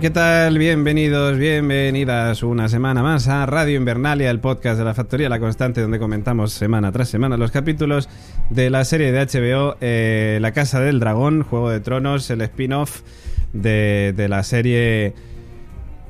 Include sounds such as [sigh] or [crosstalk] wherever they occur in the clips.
¿Qué tal? Bienvenidos, bienvenidas una semana más a Radio Invernalia, el podcast de la Factoría La Constante, donde comentamos semana tras semana los capítulos de la serie de HBO eh, La Casa del Dragón, Juego de Tronos, el spin-off de la serie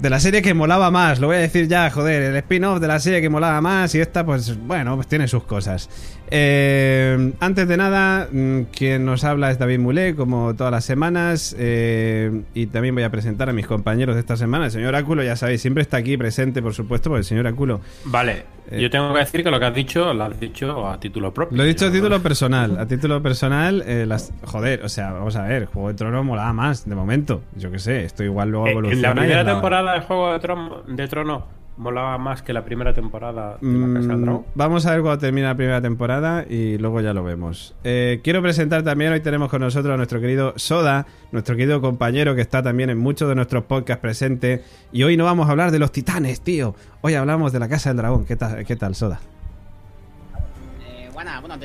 de la serie que molaba más, lo voy a decir ya, joder, el spin-off de la serie que molaba más y esta, pues bueno, pues tiene sus cosas. Eh, antes de nada, mm, quien nos habla es David Mulé, como todas las semanas, eh, y también voy a presentar a mis compañeros de esta semana. El señor Áculo, ya sabéis, siempre está aquí presente, por supuesto, porque el señor Áculo... Vale, Eh, yo tengo que decir que lo que has dicho lo has dicho a título propio. Lo he dicho a título personal, a [laughs] título personal, eh, las, joder, o sea, vamos a ver, Juego de Tronos molaba más, de momento, yo qué sé, esto igual luego Eh, evoluciona. en la y primera la- temporada de Juego de Trono, de Trono molaba más que la primera temporada de La Casa del Mm, Dragón. Vamos a ver cuando termina la primera temporada y luego ya lo vemos. Eh, quiero presentar también, hoy tenemos con nosotros a nuestro querido Soda, nuestro querido compañero que está también en muchos de nuestros podcasts presente. Y hoy no vamos a hablar de los titanes, tío. Hoy hablamos de la Casa del Dragón. ¿Qué tal, qué tal Soda? Eh, bueno, bueno,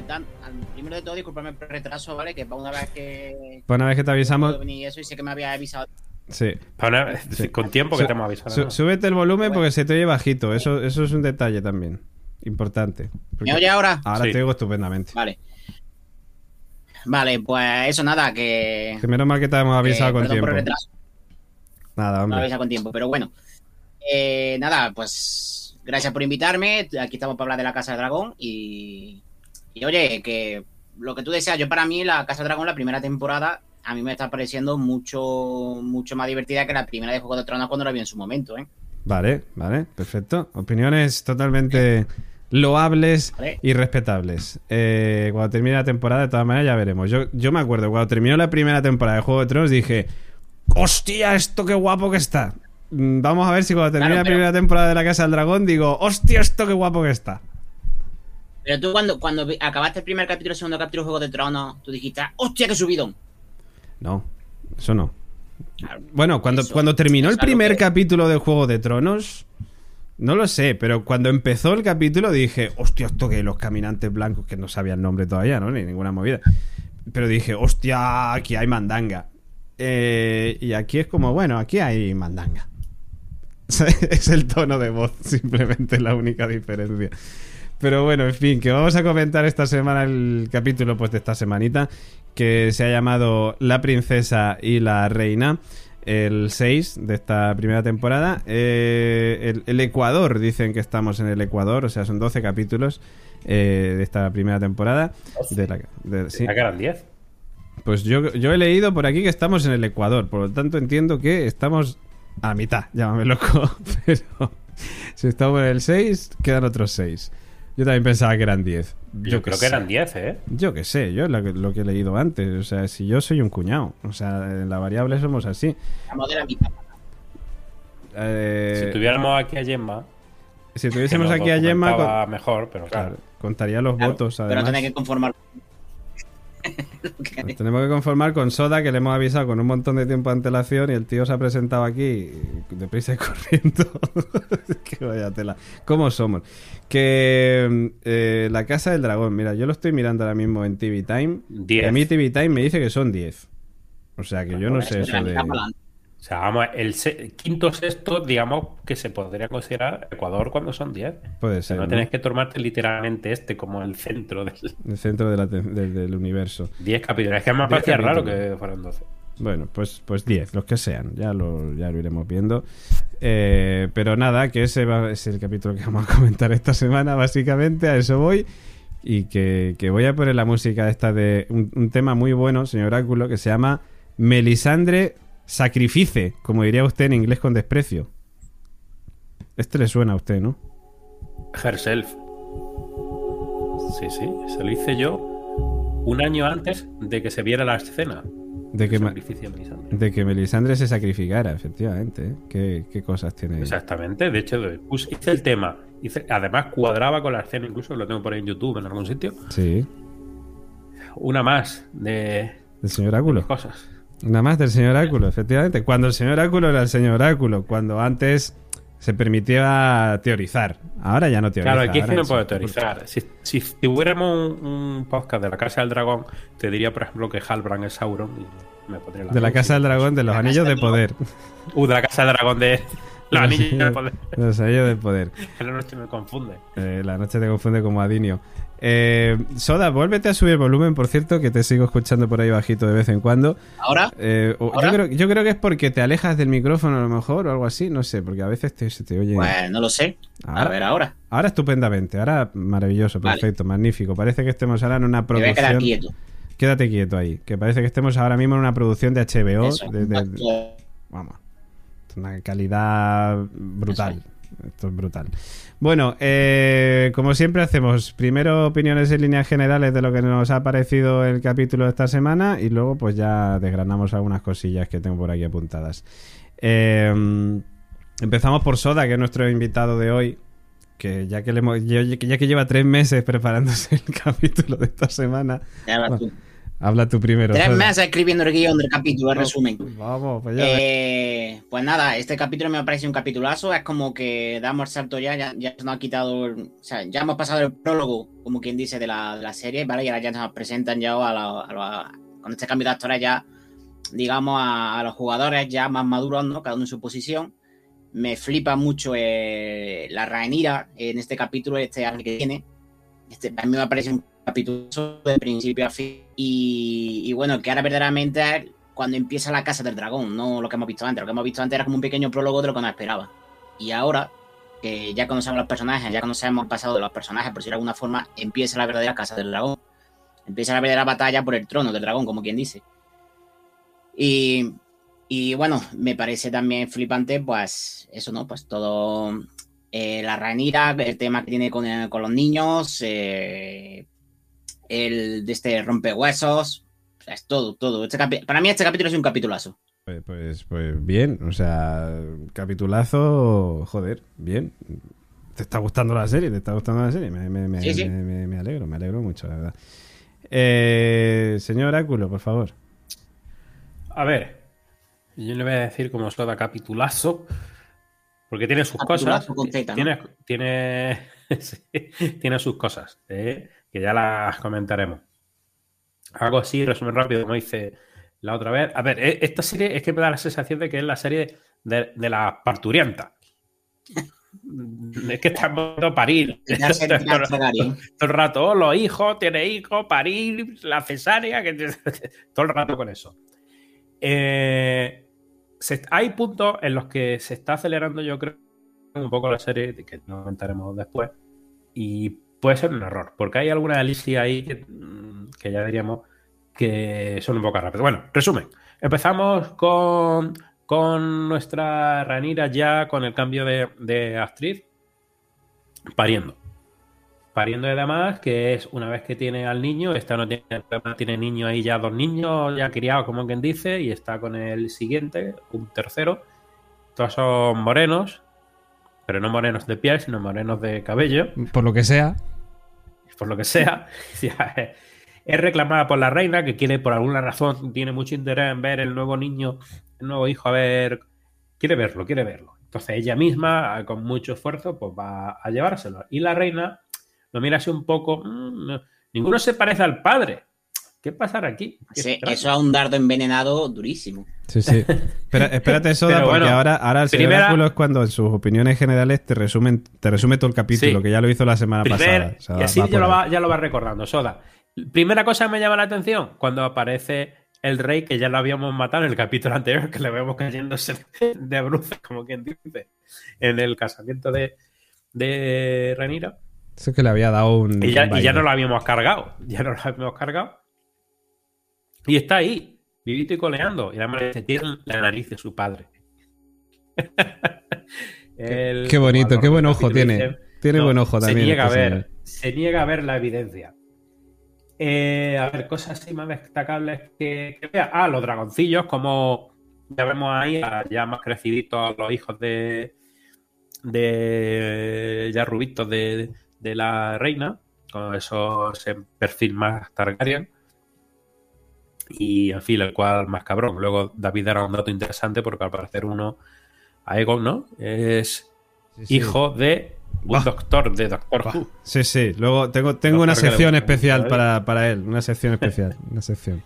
primero de todo, disculpadme por el retraso, ¿vale? Que para una vez que. Pues una vez que te avisamos... y eso, y sé que me había avisado. Sí. Para una- Sí. Con tiempo que Su- te hemos avisado. su- ¿no? súbete el volumen porque se te oye bajito. Eso, eso es un detalle también. Importante. ¿Me oye ahora? Ahora Sí. te oigo estupendamente. Vale. Vale, pues eso, nada, que. Que menos mal que te hemos avisado que- con perdón tiempo. por el retraso, Nada, no hombre. avisado con tiempo, pero bueno. Eh, nada, pues. Gracias por invitarme. Aquí estamos para hablar de la Casa del Dragón. Y. Y oye, que lo que tú deseas, yo para mí, la Casa del Dragón, la primera temporada, a mí me está pareciendo mucho, mucho más divertida que la primera de Juego de Tronos cuando la vi en su momento, ¿eh? Vale, vale, perfecto. Opiniones totalmente loables Vale. y respetables. Eh, cuando termine la temporada, de todas maneras, ya veremos. Yo, yo me acuerdo, cuando terminó la primera temporada de Juego de Tronos, dije: ¡Hostia, esto qué guapo que está! Mm, Vamos a ver si cuando termine Claro, la pero- primera temporada de La Casa del Dragón, digo: ¡Hostia, esto qué guapo que está! Pero tú cuando, cuando acabaste el primer capítulo, el segundo capítulo de Juego de Tronos, tú dijiste, ¡hostia, qué subidón! No, eso no. Bueno, cuando, Eso, cuando terminó el primer que- capítulo de Juego de Tronos, no lo sé, pero cuando empezó el capítulo dije, hostia, esto que los caminantes blancos, que no sabía el nombre todavía, ¿no? Ni ninguna movida. Pero dije, hostia, aquí hay mandanga. Eh, y aquí es como, bueno, aquí hay mandanga. [laughs] es el tono de voz, [laughs] simplemente la única diferencia. Pero bueno, en fin, que vamos a comentar esta semana el capítulo pues de esta semanita que se ha llamado La princesa y la reina, el 6 de esta primera temporada. Eh, el, el Ecuador, dicen que estamos en el Ecuador, o sea, son 12 capítulos eh, de esta primera temporada. De la- de- sí. Eran 10. Pues yo, yo he leído por aquí que estamos en el Ecuador, por lo tanto entiendo que estamos a mitad, llámame loco, [laughs] pero si estamos en el 6, quedan otros 6. Yo también pensaba que eran 10. Yo, creo que eran 10, ¿eh? Yo qué sé, yo lo que, lo que he leído antes. O sea, si yo soy un cuñado. O sea, en la variable somos así. Estamos de la mitad. Eh, Si tuviéramos aquí a Gemma. si tuviésemos aquí a Gemma, con- mejor, pero claro. claro, contaría los Claro, votos. Pero Además, tenés que conformar. Nos tenemos que conformar con Soda, que le hemos avisado con un montón de tiempo de antelación y el tío se ha presentado aquí deprisa y [laughs] corriendo. que vaya tela. ¿Cómo somos? Que eh, la Casa del Dragón, mira, yo lo estoy mirando ahora mismo en TV Time. 10. Y a mí TV Time me dice que son 10. O sea que yo no sé eso de... O sea, vamos, el se- quinto sexto, digamos que se podría considerar Ecuador cuando son 10. Puede O sea, ser. no ¿no? tienes que tomarte literalmente este como el centro del El centro de la te- del- del universo. 10 capítulos. Es que me 10 parecía raro que fueran 12. Bueno, pues pues 10, los que sean, ya lo, ya lo iremos viendo. Eh, pero nada, que ese va- es el capítulo que vamos a comentar esta semana, básicamente, a eso voy. Y que, que voy a poner la música esta de un, un tema muy bueno, señor Áculo, que se llama Melisandre Sacrifice, como diría usted en inglés con desprecio. Este le suena a usted, ¿no? Herself. Sí, sí, se lo hice yo un año antes de que se viera la escena. De que, Melisandre. de que Melisandre se sacrificara, efectivamente. ¿eh? ¿Qué, qué cosas tiene? Exactamente, de hecho, puse- hice el tema. Hice- además, cuadraba con la escena, incluso lo tengo por ahí en YouTube en algún sitio. Sí, Una más de del señor Áculo. cosas. Una más del señor Áculo, efectivamente. Cuando el señor Áculo era el señor Áculo, cuando antes se permitía teorizar. Ahora ya no teoriza. Claro, aquí es que no puedo teorizar. Si, si tuviéramos un, un podcast de la Casa del Dragón, te diría, por ejemplo, que Halbrand es Sauron. Y me pondría De la Casa del Dragón, de los Anillos de Poder. Uh, de la Casa del Dragón de. [laughs] Los anillos de poder. Los Anillos de Poder. Que [laughs] la noche me confunde. Eh, la noche te confunde como Adinio. Eh, Soda, vuélvete a subir el volumen, por cierto, que te sigo escuchando por ahí bajito de vez en cuando. Ahora, Eh, yo, creo, yo creo que es porque te alejas del micrófono a lo mejor o algo así, no sé, porque a veces te, se te oye. pues no lo sé. A ver, ahora. Ahora estupendamente, ahora maravilloso, Vale. perfecto, magnífico. Parece que estemos ahora en una Me voy a quedar producción. quieto. Quédate quieto ahí, que parece que estemos ahora mismo en una producción de HBO. Eso. de- de- de- vamos, una calidad brutal. Esto es brutal. Bueno, eh, como siempre hacemos primero opiniones en líneas generales de lo que nos ha parecido el capítulo de esta semana y luego pues ya desgranamos algunas cosillas que tengo por aquí apuntadas. Eh, empezamos por Soda, que es nuestro invitado de hoy, que ya que, le hemos- ya ya que lleva tres meses preparándose el [laughs] capítulo de esta semana, Ya tú. Habla tú primero. Tres Soda. meses escribiendo el guion del capítulo, el resumen. Vamos, pues ya. Eh, pues nada, este capítulo me parece un capitulazo. Es como que damos el salto ya, ya, ya nos ha quitado. el- o sea, ya hemos pasado el prólogo, como quien dice, de la, de la serie, ¿vale? Y ahora ya nos presentan ya a, la- a la- con este cambio de actores ya, digamos, a, a los jugadores ya más maduros, ¿no? Cada uno en su posición. Me flipa mucho eh, la Rhaenyra en este capítulo, este arco que tiene. Este, a mí me parece un capítulo de principio a fin. Y, bueno, que ahora verdaderamente cuando empieza la casa del dragón, no lo que hemos visto antes. Lo que hemos visto antes era como un pequeño prólogo de lo que nos esperaba. Y ahora, que ya conocemos los personajes, ya conocemos el pasado de los personajes, por decirlo de alguna forma, empieza la verdadera casa del dragón. Empieza la verdadera batalla por el trono del dragón, como quien dice. Y, y bueno, me parece también flipante, pues eso, ¿no? Pues todo eh, la Ranira, el tema que tiene con, con los niños, eh, el de este rompehuesos, o sea, es todo, todo. Este capi- para mí este capítulo es un capitulazo. Pues, pues, pues bien, o sea, capitulazo, joder, bien. ¿Te está gustando la serie? ¿Te está gustando la serie? Me, me- me- Sí, sí. me- me- me alegro, me alegro mucho, la verdad. Eh, señor Áculo, por favor. A ver, yo le voy a decir como soda capitulazo, porque tiene sus Capitulazo cosas. con Z, ¿no? tiene, tiene, [laughs] sí, tiene sus cosas, ¿eh? Que ya las comentaremos. Algo así, resumen rápido, como dice la otra vez. A ver, e- esta serie es que me da la sensación de que es la serie de, de la parturienta. Es que estamos viendo parir. [laughs] Ya se todo, el rato, oh, los hijos, tiene hijos, parir, la cesárea, que [laughs] todo el rato con eso. Eh, se- hay puntos en los que se está acelerando, yo creo, un poco la serie, que no comentaremos después, y puede ser un error, porque hay alguna elixir ahí que, mm, ya diríamos que son un poco rápidos. Bueno, resumen, empezamos con, con nuestra Ranira ya con el cambio de, de actriz, pariendo pariendo y demás, que es una vez que tiene al niño, esta no tiene, tiene niño ahí ya dos niños ya criados, como quien dice, y está con el siguiente, un tercero. Todos son morenos, pero no morenos de piel, sino morenos de cabello, Por lo que sea. por lo que sea. [laughs] Eh, es reclamada por la reina, que quiere, por alguna razón, tiene mucho interés en ver el nuevo niño, el nuevo hijo, a ver, quiere verlo, quiere verlo. Entonces ella misma, con mucho esfuerzo, pues va a llevárselo. Y la reina lo mira así un poco. "Mm, no, ninguno se parece al padre. ¿Qué pasará aquí? Qué Ese- extraño". eso es un dardo envenenado durísimo. Sí, sí. [laughs] Espera- espérate, Soda, Pero porque bueno, ahora, ahora el señor primera- Áculo es cuando en sus opiniones generales te resumen, te resume todo el capítulo, Sí. que ya lo hizo la semana Primer- pasada. O sea, y así va ya lo, va, ya lo va recordando, Soda. Primera cosa que me llama la atención, cuando aparece el rey, que ya lo habíamos matado en el capítulo anterior, que le vemos cayéndose [laughs] de bruces, como quien dice, en el casamiento de, de Renira. Eso es que le había dado un. Y ya, un y ya no lo habíamos cargado. Ya no lo habíamos cargado. Y está ahí. vivito y coleando. Y además dice, tiene la nariz de su padre. [laughs] El Qué bonito, qué buen ojo tiene. dice, Tiene no, buen ojo también. Se niega, a este ver, señor. se niega a ver la evidencia. Eh, a ver, cosas así más destacables que, que vea. Ah, los dragoncillos, como ya vemos ahí, a- ya más creciditos los hijos de. de. ya rubitos de, de la reina, con esos perfil más Targaryen. Y en fin, el cual más cabrón. Luego David era un dato interesante porque al parecer uno, Aegon, ¿no? Es Sí, sí. hijo de un Bah. doctor de Doctor. Who. Sí, sí. Luego tengo, tengo una sección especial ¿eh? para, para él. Una sección especial. Una sección.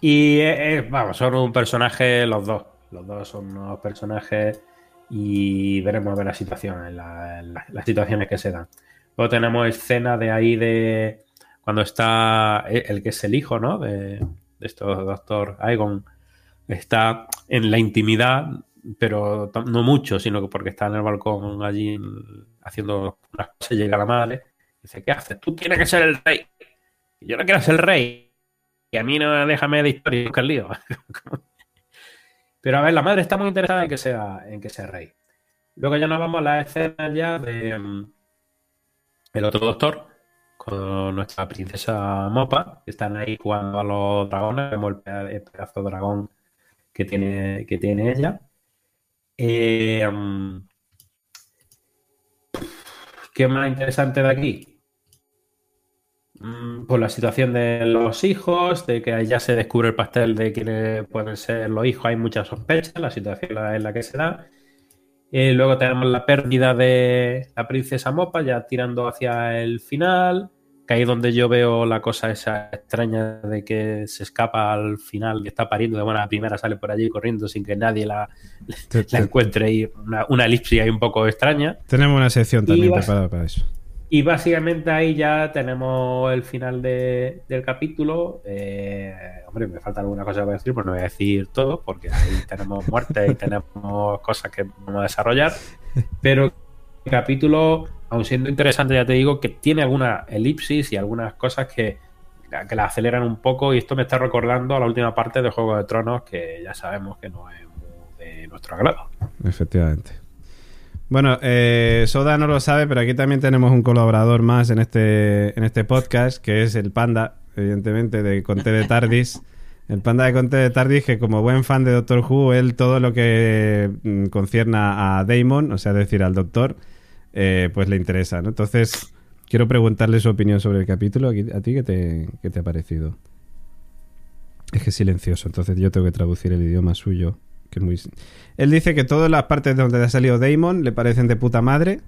Y eh, eh, vamos, son un personaje los dos. Los dos son unos personajes y veremos a ver la situación, la- la- las situaciones que se dan. Luego tenemos escena de ahí de cuando está el, el que es el hijo, ¿no? De, de estos doctor Aegon. Está en la intimidad, pero no mucho, sino que porque está en el balcón allí haciendo unas cosas, llega la madre. Dice, ¿qué haces? Tú tienes que ser el rey. Yo no quiero ser el rey. Y a mí no déjame de historia, el lío. [laughs] Pero a ver, la madre está muy interesada en que sea, en que sea rey. Luego ya nos vamos a la escena ya de mm, el otro doctor nuestra princesa Mopa, que están ahí jugando a los dragones. Vemos el pedazo de dragón que tiene, que tiene ella. Eh, mm, ¿Qué más interesante de aquí? Mm, Pues la situación de los hijos, de que ya se descubre el pastel de quiénes pueden ser los hijos, hay muchas sospechas, la situación en la que se da. Eh, luego tenemos la pérdida de la princesa Mopa, ya tirando hacia el final, que ahí es donde yo veo la cosa esa extraña de que se escapa al final, que está pariendo de buena primera, sale por allí corriendo sin que nadie la, Te- la encuentre y una, una elipsis ahí un poco extraña. tenemos una sección también preparada para eso. Y básicamente ahí ya tenemos el final de- del capítulo. Eh, hombre, me falta alguna cosa para decir, pues no voy a decir todo, porque ahí tenemos muertes y tenemos cosas que vamos a desarrollar. [laughs] Pero el capítulo, aun siendo interesante, ya te digo, que tiene alguna elipsis y algunas cosas que, que la aceleran un poco. Y esto me está recordando a la última parte de Juego de Tronos, que ya sabemos que no es de nuestro agrado. Efectivamente. Bueno, eh, Soda no lo sabe, pero aquí también tenemos un colaborador más en este, en este podcast, que es el Panda, evidentemente, de Conte de Tardis. [laughs] El Panda de Conte de Tardis, que como buen fan de Doctor Who, él todo lo que mm, concierna a Damon, o sea, decir, al Doctor, eh, pues le interesa, ¿no? Entonces, quiero preguntarle su opinión sobre el capítulo. ¿A ti qué te, qué te ha parecido? Es que es silencioso, entonces yo tengo que traducir el idioma suyo, que es muy... Él dice que todas las partes donde ha salido Damon le parecen de puta madre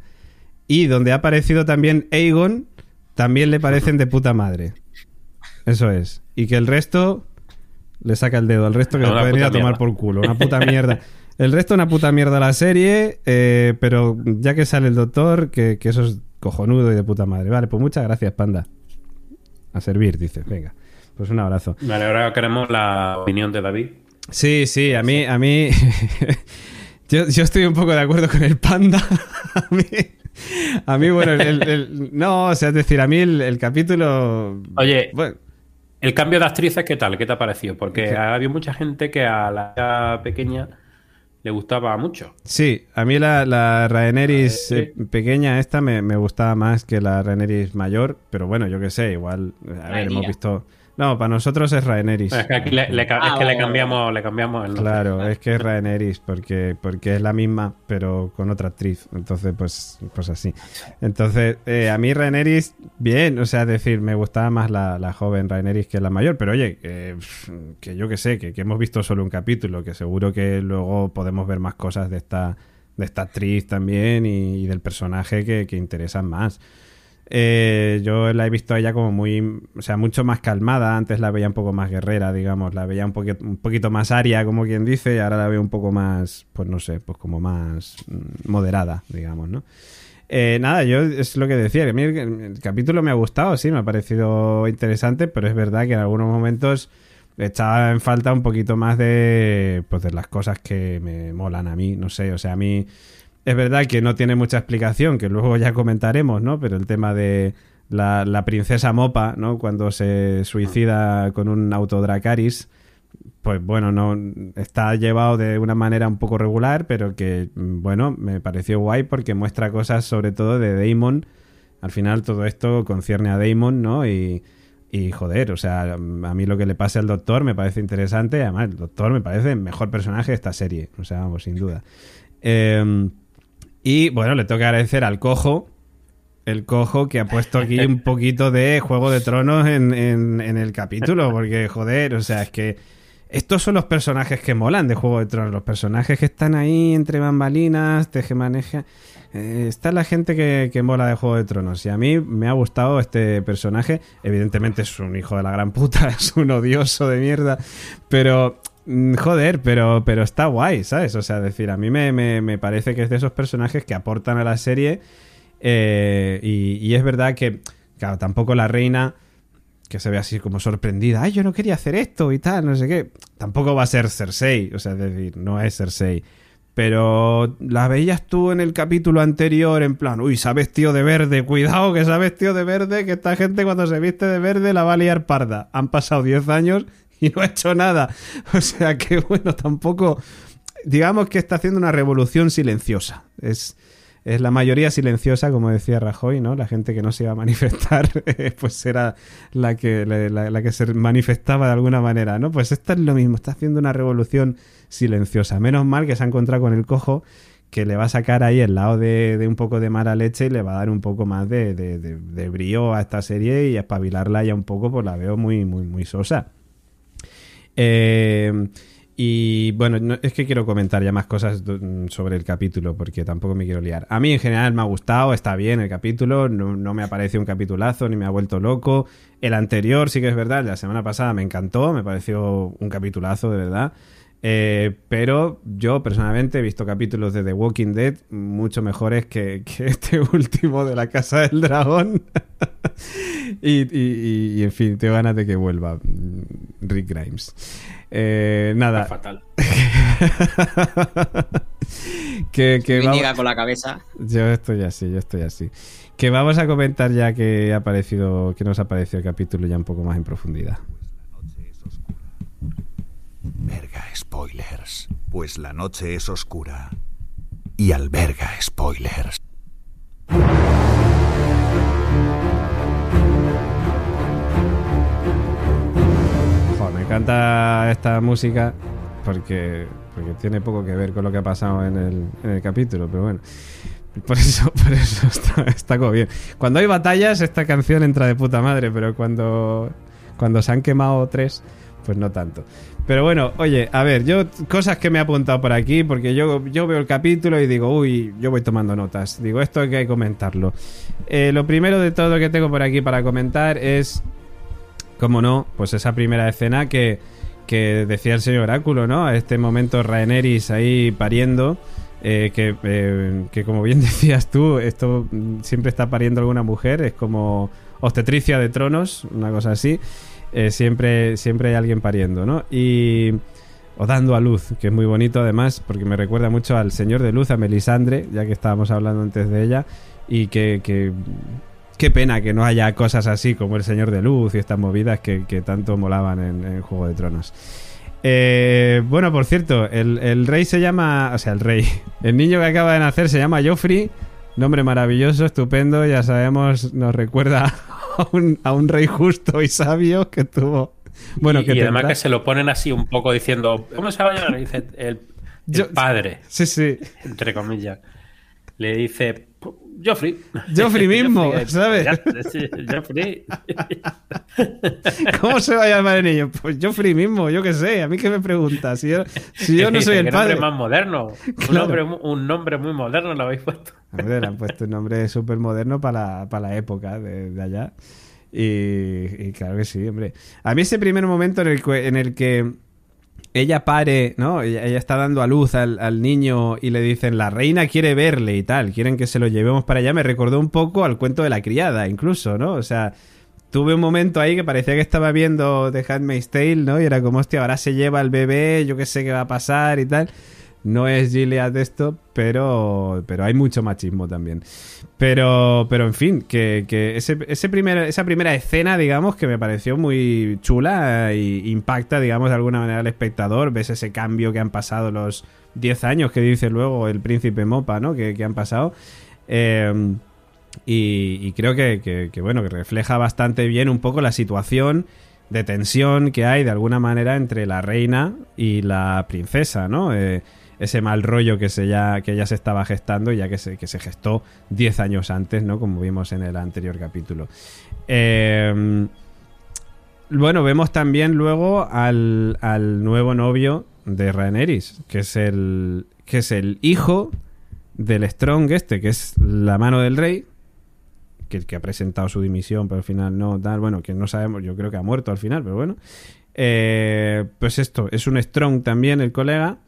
y donde ha aparecido también Aegon también le parecen de puta madre. Eso es. Y que el resto le saca el dedo, al resto que se Una pueden ir a tomar mierda. por culo. Una puta mierda. [laughs] El resto una puta mierda la serie, eh, pero ya que sale el doctor, que, que eso es cojonudo y de puta madre. Vale, pues muchas gracias, panda. A servir, dice. Venga, pues un abrazo. Vale, ahora queremos la opinión de David. Sí, sí, a mí, a mí. [laughs] yo, yo estoy un poco de acuerdo con el panda. [laughs] a mí. A mí, bueno, el, el- el- no, o sea, es decir, a mí el, el capítulo. Oye, Bueno, El cambio de actrices, ¿qué tal? ¿Qué te ha parecido? Porque había mucha gente que a la pequeña le gustaba mucho. sí, a mí la, la Rhaenerys Eh, eh, pequeña esta me, me gustaba más que la Rhaenerys mayor, pero bueno, yo qué sé, igual. A ver, hemos visto. No, para nosotros es Rhaenerys. Es que aquí le, le ca- Ah, es que le vale, cambiamos, le cambiamos el nombre. Claro, es que es Rhaenerys porque, porque es la misma, pero con otra actriz. Entonces, pues, pues así. Entonces, eh, a mí Rhaenerys, bien, o sea, es decir, me gustaba más la, la joven Rhaenerys que la mayor, pero oye, que, que yo que sé, que, que hemos visto solo un capítulo, que seguro que luego podemos ver más cosas de esta, de esta actriz también y, y del personaje que, que interesan más. Eh, yo la he visto a ella como muy, o sea, mucho más calmada. Antes la veía un poco más guerrera, digamos. La veía un poquito, un poquito más aria, como quien dice, y ahora la veo un poco más, pues no sé, pues como más mm, moderada, digamos, ¿no? Eh, nada, yo es lo que decía, que a mí el, el capítulo me ha gustado, sí, me ha parecido interesante, pero es verdad que en algunos momentos echaba en falta un poquito más de, pues de las cosas que me molan a mí, no sé, o sea, a mí es verdad que no tiene mucha explicación, que luego ya comentaremos, ¿no? Pero el tema de la, princesa Mopa, ¿no? Cuando se suicida con un autodracaris, pues bueno, no está llevado de una manera un poco regular, pero que mm, bueno, me pareció guay porque muestra cosas sobre todo de Damon. Al final todo esto concierne a Damon, ¿no? Y, y joder, o sea, a mí lo que le pase al doctor me parece interesante. Además, el doctor me parece el mejor personaje de esta serie. O sea, vamos, sin duda. Eh, y bueno, le tengo que agradecer al cojo. El cojo que ha puesto aquí un [laughs] poquito de Juego de Tronos en, en, en el capítulo. Porque, joder, o sea, es que estos son los personajes que molan de Juego de Tronos. Los personajes que están ahí entre bambalinas, tejemaneja. Eh, está la gente que, que, mola de Juego de Tronos. Y a mí me ha gustado este personaje. Evidentemente es un hijo de la gran puta, [laughs] es un odioso de mierda. Pero, joder, pero, pero está guay, ¿sabes? O sea, decir, a mí me, me, me parece que es de esos personajes que aportan a la serie. Eh, y, y es verdad que, claro, tampoco la reina que se ve así como sorprendida, ay, yo no quería hacer esto y tal, no sé qué. Tampoco va a ser Cersei, o sea, es decir, no es Cersei. Pero la veías tú en el capítulo anterior en plan, uy, se ha vestido de verde, cuidado que se ha vestido de verde, que esta gente cuando se viste de verde la va a liar parda. Han pasado 10 años [laughs] y no ha hecho nada. O sea que bueno, tampoco, digamos que está haciendo una revolución silenciosa. Es, es la mayoría silenciosa, como decía Rajoy, ¿no? La gente que no se iba a manifestar, [laughs] pues era la que, la, que se manifestaba de alguna manera, ¿no? Pues esta es lo mismo, está haciendo una revolución silenciosa. Menos mal que se ha encontrado con el cojo que le va a sacar ahí el lado de, de un poco de mala leche y le va a dar un poco más de, de, de, brío a esta serie y espabilarla ya un poco, pues la veo muy, muy, muy sosa. Eh, y bueno, no, es que quiero comentar ya más cosas sobre el capítulo, porque tampoco me quiero liar. A mí en general me ha gustado, está bien el capítulo, no, no, me ha parecido un capitulazo, ni me ha vuelto loco. El anterior sí que es verdad, la semana pasada me encantó, me pareció un capitulazo de verdad. Eh, pero yo personalmente he visto capítulos de The Walking Dead mucho mejores que, [laughs] que este último de la Casa del Dragón. [laughs] y, y, y, en fin, tengo ganas de que vuelva Rick Grimes. Eh, nada. Está fatal. [laughs] que, que vamos... con la cabeza. Yo estoy así, yo estoy así. Que vamos a comentar ya que ha aparecido, que nos ha parecido el capítulo ya un poco más en profundidad. Verga spoilers, pues la noche es oscura y alberga spoilers. Joder, me encanta esta música porque, porque tiene poco que ver con lo que ha pasado en el, en el capítulo, pero bueno. Por eso, [laughs] por eso está, está como bien. Cuando hay batallas, esta canción entra de puta madre, pero cuando, cuando se han quemado tres, pues no tanto. Pero bueno, oye, a ver, yo cosas que me he apuntado por aquí, porque yo, yo veo el capítulo y digo, uy, yo voy tomando notas. Digo, esto hay que comentarlo. Eh, lo primero de todo que tengo por aquí para comentar es, como no, pues esa primera escena que, que decía el señor Oráculo, ¿no? A este momento Rhaenerys ahí pariendo. Eh, que, eh, que, como bien [laughs] decías tú, esto siempre está pariendo alguna mujer, es como obstetricia de tronos, una cosa así. Eh, siempre, siempre hay alguien pariendo, ¿no? Y. O dando a luz, que es muy bonito además, porque me recuerda mucho al Señor de Luz, a Melisandre, ya que estábamos hablando antes de ella. Y que. qué pena que no haya cosas así como el Señor de Luz y estas movidas que, que tanto molaban en, en, Juego de Tronos. Eh, bueno, por cierto, el, el, rey se llama. O sea, el rey. [laughs] El niño que acaba de nacer se llama Joffrey. Nombre maravilloso, estupendo. Ya sabemos, nos recuerda a un, a un rey justo y sabio que tuvo. Bueno, y, que y además que se lo ponen así un poco diciendo, ¿cómo se va a llamar? Le dice el, el Yo, padre. Sí, sí. Entre comillas. Le dice, Joffrey. Joffrey [laughs] mismo, Joffrey, ¿sabes? [laughs] Joffrey. ¿Cómo se va a llamar el niño? Pues Joffrey mismo, yo qué sé. A mí que me pregunta. Si yo, si yo no [laughs] soy el ¿Qué padre. nombre más moderno. Un, nombre, un nombre muy moderno lo habéis puesto. Ver, le han puesto un nombre súper moderno para, para la época de, de allá. Y, y claro que sí, hombre. A mí ese primer momento en el, en el que ella pare, ¿no? Ella, está dando a luz al, al niño y le dicen, la reina quiere verle y tal, quieren que se lo llevemos para allá. Me recordó un poco al cuento de la criada, incluso, ¿no? O sea, tuve un momento ahí que parecía que estaba viendo The Handmaid's Tale, ¿no? Y era como, hostia, ahora se lleva el bebé, yo qué sé qué va a pasar y tal. No es Gilead esto, pero, pero hay mucho machismo también. Pero, pero en fin, que, que ese, ese esa primera escena, digamos, que me pareció muy chula e impacta, digamos, de alguna manera al espectador. Ves ese cambio que han pasado los 10 años que dice luego el príncipe Mopa, ¿no? Que, han pasado. Eh, y, creo que, que, bueno, que refleja bastante bien un poco la situación de tensión que hay de alguna manera entre la reina y la princesa, ¿no? Eh, ese mal rollo que, se ya, que ya se estaba gestando, ya que se, que se gestó 10 años antes, ¿no? Como vimos en el anterior capítulo. Eh, bueno, vemos también luego al, al nuevo novio de Rhaenerys, que es el, que es el hijo del Strong este, que es la mano del rey, que, que ha presentado su dimisión, pero al final no, tal, bueno, que no sabemos, yo creo que ha muerto al final, pero bueno. Eh, pues esto, es un Strong también el colega.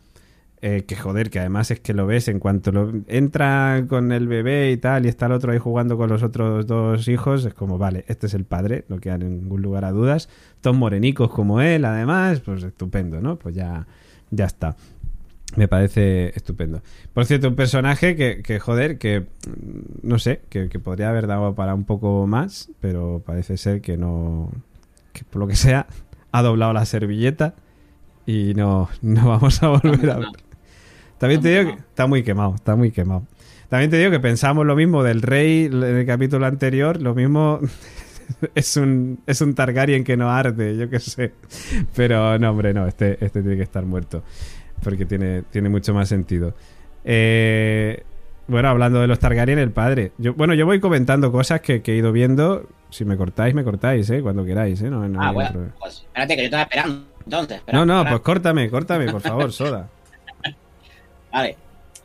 Eh, que joder, que además es que lo ves en cuanto lo entra con el bebé y tal, y está el otro ahí jugando con los otros dos hijos, es como, vale, este es el padre, no queda ningún lugar a dudas. Todos morenicos como él, además, pues estupendo, ¿no? Pues ya, ya está. Me parece estupendo. Por cierto, un personaje que, joder, que mm, no sé, que, podría haber dado para un poco más, pero parece ser que no, que por lo que sea, ha doblado la servilleta y no, no vamos a volver a ver. También te digo que está muy quemado, está muy quemado. También te digo que pensamos lo mismo del rey en el capítulo anterior, lo mismo [laughs] es un, es un Targaryen que no arde, yo qué sé. Pero no, hombre, no, este, este tiene que estar muerto porque tiene, tiene mucho más sentido. Eh, bueno, hablando de los Targaryen, el padre. Yo, bueno, yo voy comentando cosas que, he ido viendo. Si me cortáis, me cortáis, ¿eh? Cuando queráis, ¿eh? No, ah, bueno, pues espérate, que yo estaba esperando. Entonces, no, no, pues córtame, córtame, por favor, Soda. [laughs] vale.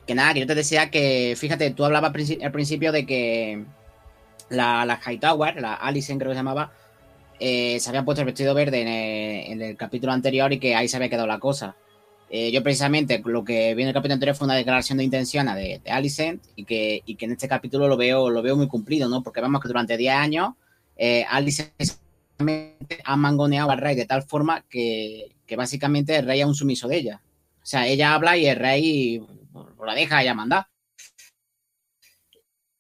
Que nada, que yo te decía que, fíjate, tú hablabas al principio de que la, la Hightower, la Alicent creo que se llamaba, eh, se había puesto el vestido verde en el capítulo anterior y que ahí se había quedado la cosa. Eh, yo precisamente lo que vi en el capítulo anterior fue una declaración de intención de, de Alicent y que, y que en este capítulo lo veo, lo veo muy cumplido, ¿no? Porque vemos que durante 10 años eh, ha mangoneado al rey de tal forma que, que, básicamente el rey es un sumiso de ella. O sea, ella habla y el rey la deja ella manda.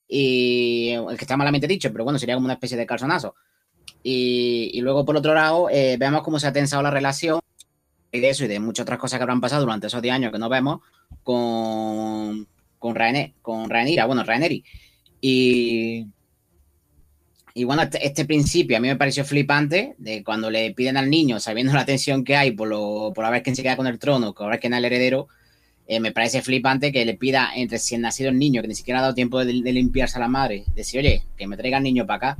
Y el que está malamente dicho, pero bueno, sería como una especie de calzonazo. Y, luego, por otro lado, eh, vemos cómo se ha tensado la relación y de eso y de muchas otras cosas que habrán pasado durante esos 10 años que no vemos con, con, con bueno, Raineri. Y, y bueno, este, este, principio a mí me pareció flipante de cuando le piden al niño, sabiendo la tensión que hay por, lo, por a ver quién se queda con el trono, por a ver quién es el heredero, eh, me parece flipante que le pida entre si nacido el niño, que ni siquiera ha dado tiempo de, de limpiarse a la madre, decir, oye, que me traiga el niño para acá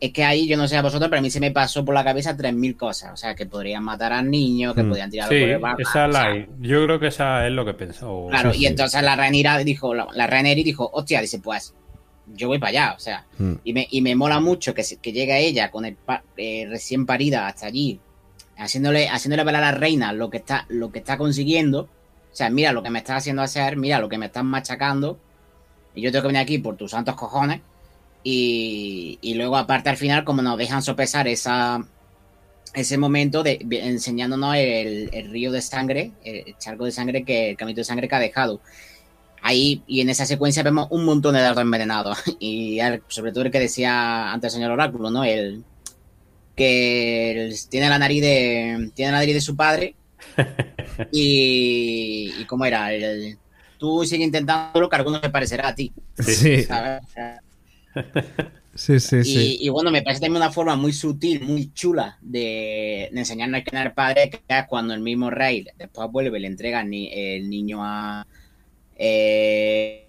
es que ahí, yo no sé a vosotros, pero a mí se me pasó por la cabeza 3.000 cosas. O sea, que podrían matar al niño, que mm. podían tirar sí, por el barco. Esa la, yo creo que esa es lo que pensó. Claro, y entonces la Rhaenyra dijo, la, la dijo, hostia, dice, pues yo voy para allá, o sea, mm. y, me, y me mola mucho que, que llegue ella con el eh, recién parida hasta allí, haciéndole, haciéndole ver a la reina lo que está, lo que está consiguiendo. O sea, mira lo que me estás haciendo hacer, mira lo que me estás machacando. Y yo tengo que venir aquí por tus santos cojones. Y, luego, aparte, al final, como nos dejan sopesar esa, ese momento de, enseñándonos el, río de sangre, el charco de sangre que el camino de sangre que ha dejado. Ahí, y en esa secuencia vemos un montón de dardos envenenados. [laughs] Y sobre todo el que decía antes el señor Oráculo, ¿no? El que tiene la nariz de. Tiene la nariz de su padre. [laughs] y, y cómo era, el, tú sigue intentándolo que alguno se parecerá a ti. Sí. Sí, [laughs] sí, sí. Y, bueno, me parece también una forma muy sutil, muy chula de, de enseñarnos a el padre, que es cuando el mismo rey después vuelve y le entrega el niño a, eh,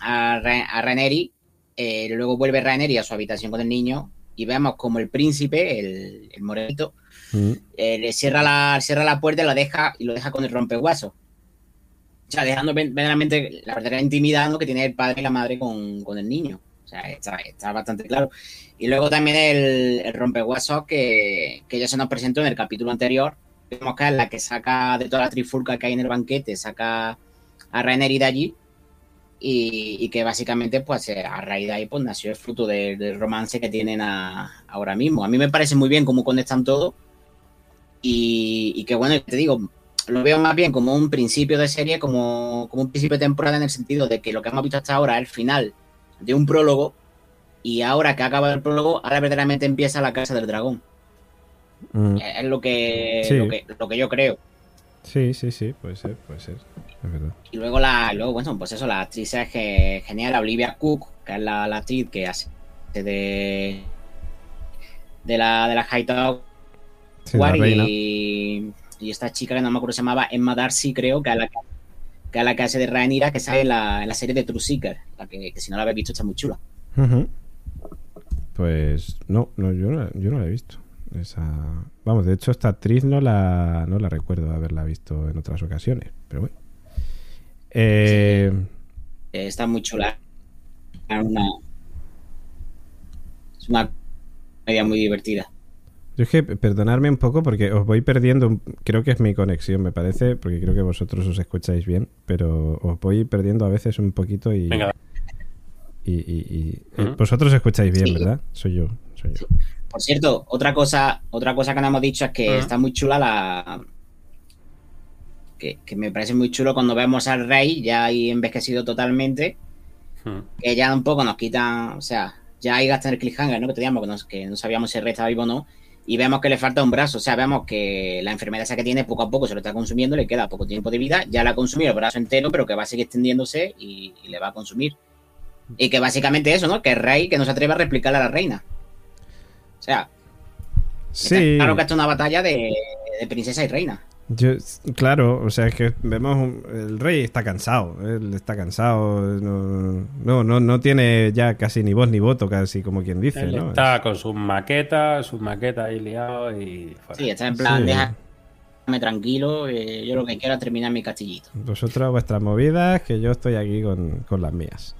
a, a Reneri, eh, luego vuelve Reneri a su habitación con el niño y vemos como el príncipe, el, el morenito, mm. eh, le cierra la, cierra la puerta y lo deja, y lo deja con el rompehueso. O sea, dejando verdaderamente la verdadera intimidad que tiene el padre y la madre con, con el niño. O sea, está, bastante claro. Y luego también el, el rompehuesos que, que, ya se nos presentó en el capítulo anterior. Vemos que es la que saca de toda la trifulca que hay en el banquete, saca a Rainer de allí. Y, que básicamente, pues eh, a raíz de ahí, pues nació el fruto del romance que tienen ahora mismo. A mí me parece muy bien cómo conectan todo. Y, y que bueno, te digo, lo veo más bien como un principio de serie, como, como un principio de temporada en el sentido de que lo que hemos visto hasta ahora es el final de un prólogo y ahora que ha acabado el prólogo, ahora verdaderamente empieza la Casa del Dragón. Mm. Es lo que, Sí. lo que, lo que yo creo. Sí, sí, sí, puede ser, puede ser. Es verdad. Y luego, la, luego bueno, pues eso, la actriz es ge- genial, Olivia Cook, que es la, la actriz que hace de, de la de la Hightower Sí, y, y esta chica que no me acuerdo se llamaba Emma Darcy, creo, que es la que, que, es la que hace de Rhaenyra, que sale en la, en la serie de True Seeker, la que, que si no la habéis visto está muy chula. Pues no, no yo, no, yo no la he visto. Esa... Vamos, de hecho, esta actriz no la, no la recuerdo haberla visto en otras ocasiones, pero bueno. Eh, está muy chula. Es una, es una comedia muy divertida. Yo es que perdonadme un poco porque os voy perdiendo, creo que es mi conexión, me parece, porque creo que vosotros os escucháis bien, pero os voy perdiendo a veces un poquito y... Venga, y, y- y- Ujú. vosotros escucháis bien, Sí. ¿verdad? Soy yo, soy yo. Por cierto, otra cosa, otra cosa que no hemos dicho es que está muy chula la. Que, que me parece muy chulo cuando vemos al rey ya ahí envejecido totalmente. Hmm. Que ya un poco nos quitan. O sea, ya hay gastan el cliffhanger, ¿no? Que teníamos, que no, que no sabíamos si el rey estaba vivo o no. Y vemos que le falta un brazo. O sea, vemos que la enfermedad esa que tiene poco a poco se lo está consumiendo, le queda poco tiempo de vida. Ya la ha consumido el brazo entero, pero que va a seguir extendiéndose y, y le va a consumir. Y que básicamente eso, ¿no? Que el rey que no se atreve a replicar a la reina. O sea, Sí, Claro que esto es una batalla de, de princesa y reina. Yo, claro, o sea, es que vemos, un- el rey está cansado, él está cansado, no, no, no, no tiene ya casi ni voz ni voto, casi como quien dice, Él ¿no? está con sus maquetas, sus maquetas ahí liados y fuera. Sí, está en plan, Sí. déjame tranquilo, eh, yo lo que quiero es terminar mi castillito. Vosotros vuestras movidas, que yo estoy aquí con, con las mías.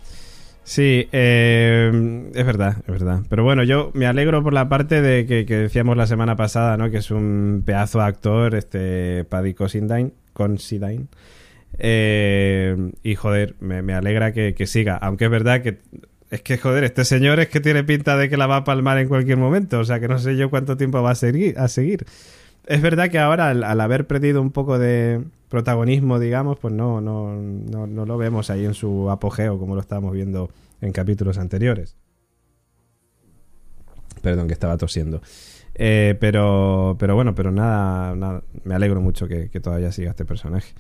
Sí, eh, es verdad, es verdad. Pero bueno, yo me alegro por la parte de que, decíamos la semana pasada, ¿no? Que es un pedazo de actor, este Paddy Considine. Considine. Eh, y joder, me, me alegra que, que siga. Aunque es verdad que es que, joder, este señor es que tiene pinta de que la va a palmar en cualquier momento. O sea, que no sé yo cuánto tiempo va a seguir. A seguir. Es verdad que ahora, al, al haber perdido un poco de protagonismo, digamos, pues no, no, no, no lo vemos ahí en su apogeo como lo estábamos viendo en capítulos anteriores. Perdón, que estaba tosiendo. Eh, pero, pero bueno, pero nada, nada, me alegro mucho que, todavía siga este personaje.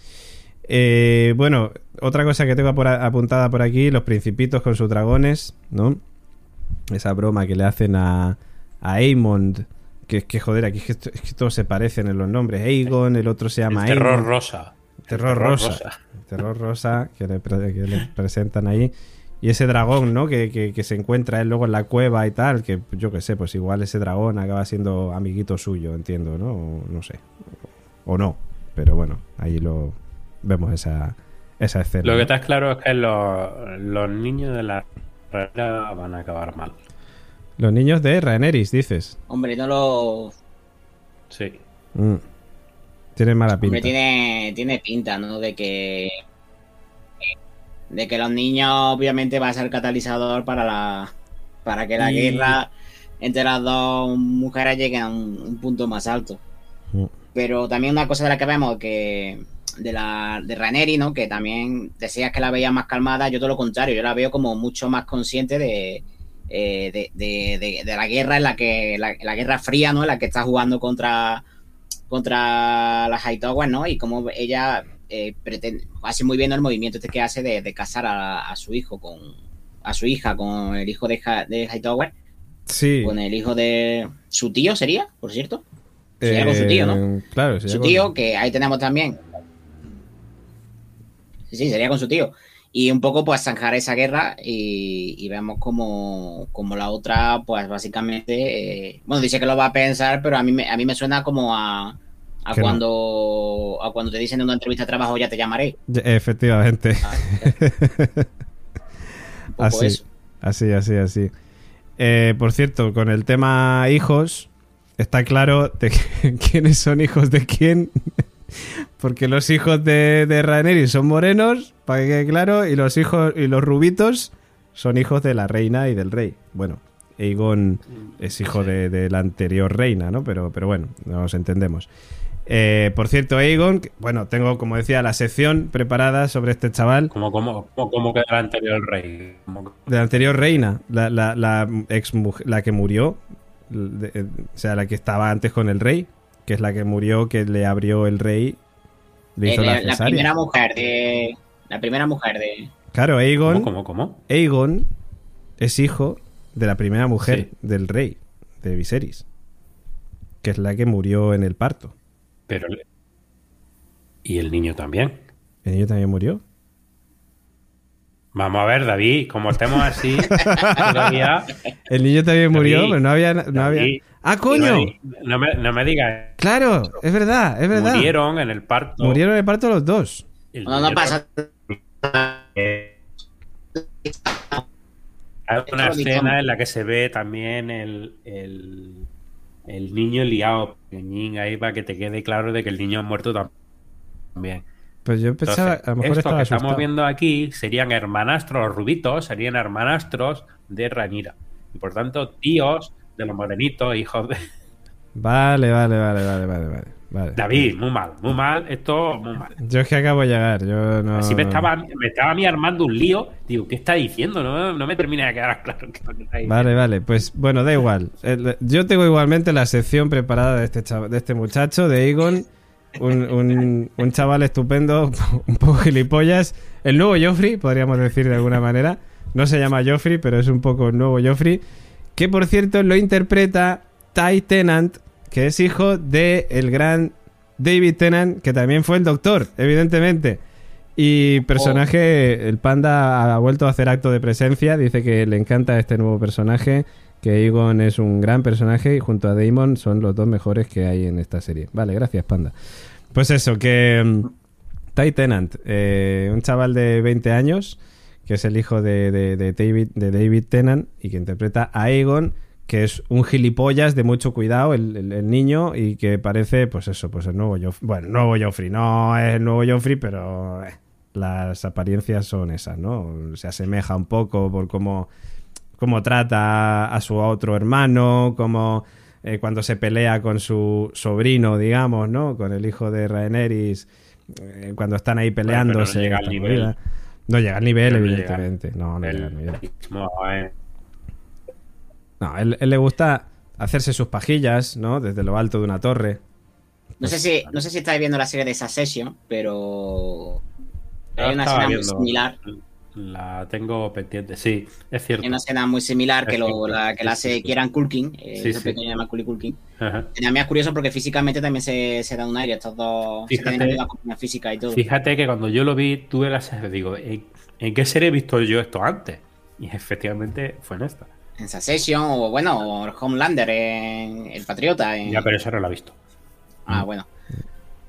Eh, bueno, otra cosa que tengo apuntada por aquí, los principitos con sus dragones, ¿no? Esa broma que le hacen a, a Aemond, que es que joder, aquí es que, es que todos se parecen en los nombres. Aegon, el otro se El llama terror Aemond. rosa. El Terror rosa. Terror rosa que le, pre- que le presentan ahí. Y ese dragón, ¿no? Que, que- que se encuentra él luego en la cueva y tal. Que yo qué sé, pues igual ese dragón acaba siendo amiguito suyo, entiendo, ¿no? O no sé. O no. Pero bueno, ahí lo vemos esa, esa escena. Lo que está claro es que los, los niños de la regla van a acabar mal. Los niños de Rhaenerys, dices. Hombre, no lo. Sí. Mm. Tienen mala pinta. Hombre, tiene, tiene pinta, ¿no? De que. De que los niños, obviamente, va a ser catalizador para la. Para que la Y- guerra entre las dos mujeres llegue a un, un punto más alto. Mm. Pero también una cosa de la que vemos que de la de Raneri, ¿no? Que también decías que la veía más calmada, yo todo lo contrario, yo la veo como mucho más consciente de, eh, de, de- de- de la guerra en la que la, la guerra fría, ¿no? En la que está jugando contra contra las Hightower, ¿no? Y como ella eh, pretende, hace muy bien el movimiento este que hace de, de casar a, a su hijo con a su hija con el hijo de, Ha- de Hightower, Sí. con el hijo de su tío sería, por cierto. Sería con su tío, ¿no? Eh, Claro, sería su con- tío, que ahí tenemos también. Sí, sí, sería con su tío. Y un poco, pues, zanjar esa guerra y, y vemos como, como la otra, pues, básicamente, eh, bueno, dice que lo va a pensar, pero a mí me, a mí me suena como a, a no. cuando a cuando te dicen en una entrevista de trabajo, ya te llamaré. Efectivamente. Ah, [laughs] Así. eso. Así, así, así. Eh, por cierto, con el tema hijos, está claro de [laughs] quiénes son hijos de quién. Porque los hijos de, de Rhaenyra son morenos, para que quede claro, y los hijos y los rubitos son hijos de la reina y del rey. Bueno, Aegon es hijo de, de la anterior reina, ¿no? Pero, pero bueno, nos entendemos. Eh, por cierto, Aegon, bueno, tengo, como decía, la sección preparada sobre este chaval como que el anterior rey. Como- de la anterior reina, la, la, la ex mujer- la que murió, de- eh, o sea, la que estaba antes con el rey, que es la que murió, que le abrió el rey, le hizo Eh, la la, primera mujer de. La primera mujer de. Claro, Aegon, ¿Cómo, cómo, cómo? Aegon es hijo de la primera mujer Sí. del rey, de Viserys, que es la que murió en el parto. Pero... Y el niño también. ¿El niño también murió? Vamos a ver, David, como estemos así todavía... [laughs] El niño también murió, David, pero no había... No había... ¡Ah, coño! no me- no me digas. Claro, es verdad, es verdad. Murieron en el parto. Murieron en el parto los dos. El No, no pasa. también. Hay una escena en la que se ve también el, el, el niño liado pequeñín ahí para que te quede claro de que el niño ha muerto también. Pues yo pensaba, Entonces, a lo mejor esto que asustado. estamos viendo aquí serían hermanastros, los rubitos serían hermanastros de Ranira. Y por tanto, tíos de los morenitos, hijos de Vale, vale, vale, vale, vale, vale. vale. David. Muy mal, muy mal, esto muy mal. Yo es que acabo de llegar, yo no... Así me estaba, me estaba a mí armando un lío. Digo, ¿qué está diciendo? No, no me termina de quedar claro qué está diciendo. Vale, vale, pues bueno, da igual. Yo tengo igualmente la sección preparada de este, chava- de este muchacho, de Egon, un, un- un chaval estupendo, un poco gilipollas. El nuevo Joffrey, podríamos decir de alguna manera. No se llama Joffrey, pero es un poco el nuevo Joffrey. Que por cierto lo interpreta Ty Tennant, que es hijo de el gran David Tennant, que también fue el doctor, evidentemente. Y personaje, el panda ha vuelto a hacer acto de presencia, dice que le encanta este nuevo personaje, que Egon es un gran personaje y junto a Damon son los dos mejores que hay en esta serie. Vale, gracias panda. Pues eso, que mm, Ty Tennant, eh, un chaval de 20 años, que es el hijo de, de- David, de David Tennant y que interpreta a Aegon, que es un gilipollas de mucho cuidado, el niño, y que parece, pues eso, pues el nuevo Joffrey. Bueno, el nuevo Joffrey, no es el nuevo Joffrey, pero eh, las apariencias son esas, ¿no? Se asemeja un poco por cómo, cómo trata a su otro hermano, cómo eh, cuando se pelea con su sobrino, digamos, ¿no? Con el hijo de Rhaenerys, eh, cuando están ahí pero no peleándose. llega al nivel. No llega al nivel, No llega. evidentemente. No, no llega al El nivel. eh, No, él, él le gusta hacerse sus pajillas, ¿no? Desde lo alto de una torre. No sé si, no sé si estáis viendo la serie de Succession, pero hay una escena muy similar. La tengo pendiente, sí, es cierto. Hay una escena muy similar que, lo, la, que la hace. Kieran Culkin, eh, Sí, ese sí. pequeño de Macaulay Culkin. Ajá. También es curioso porque físicamente también se, se da un aire, estos dos se Fíjate. tienen la misma física y todo. Fíjate que cuando yo lo vi, tuve la digo, ¿en, en qué serie he visto yo esto antes? Y efectivamente fue en esta. En Succession, o bueno, o Homelander, en El Patriota. En... Ya, pero esa no la he visto. Ah, bueno.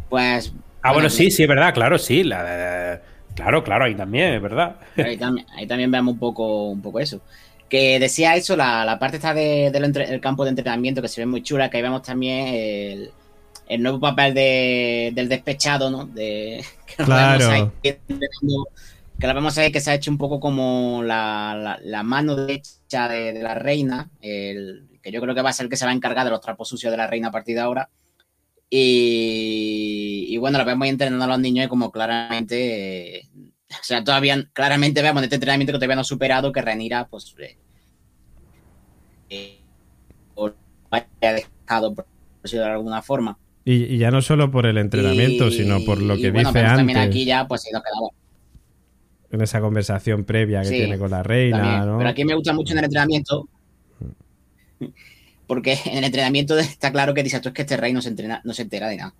Pues. Ah, bueno, bueno, sí, sí, es verdad, claro, sí. La, de- claro, claro, ahí también, es verdad. Ahí también, ahí también vemos un poco, un poco eso. Que decía eso, la, la parte está de, del entre- el campo de entrenamiento que se ve muy chula, que ahí vemos también el, el nuevo papel de, del despechado, ¿no? De, [laughs] que lo Claro. vemos ahí entrenando, que lo vemos ahí que se ha hecho un poco como la, la- la mano derecha de, de la reina, el, que yo creo que va a ser el que se va a encargar de los trapos sucios de la reina a partir de ahora. Y, y bueno, lo vemos entrenando a los niños y como claramente, eh, o sea, todavía claramente vemos en este entrenamiento que todavía no ha superado que Renira, pues, eh, eh, o haya dejado por decirlo de alguna forma. Y, y ya no solo por el entrenamiento, Y- sino por lo que bueno, dice antes, También aquí ya, pues nos quedamos. en esa conversación previa que Sí, tiene con la reina. ¿no? Pero aquí me gusta mucho en el entrenamiento. Porque en el entrenamiento está claro que dice tú es que este rey no se entrena, no se entera de nada.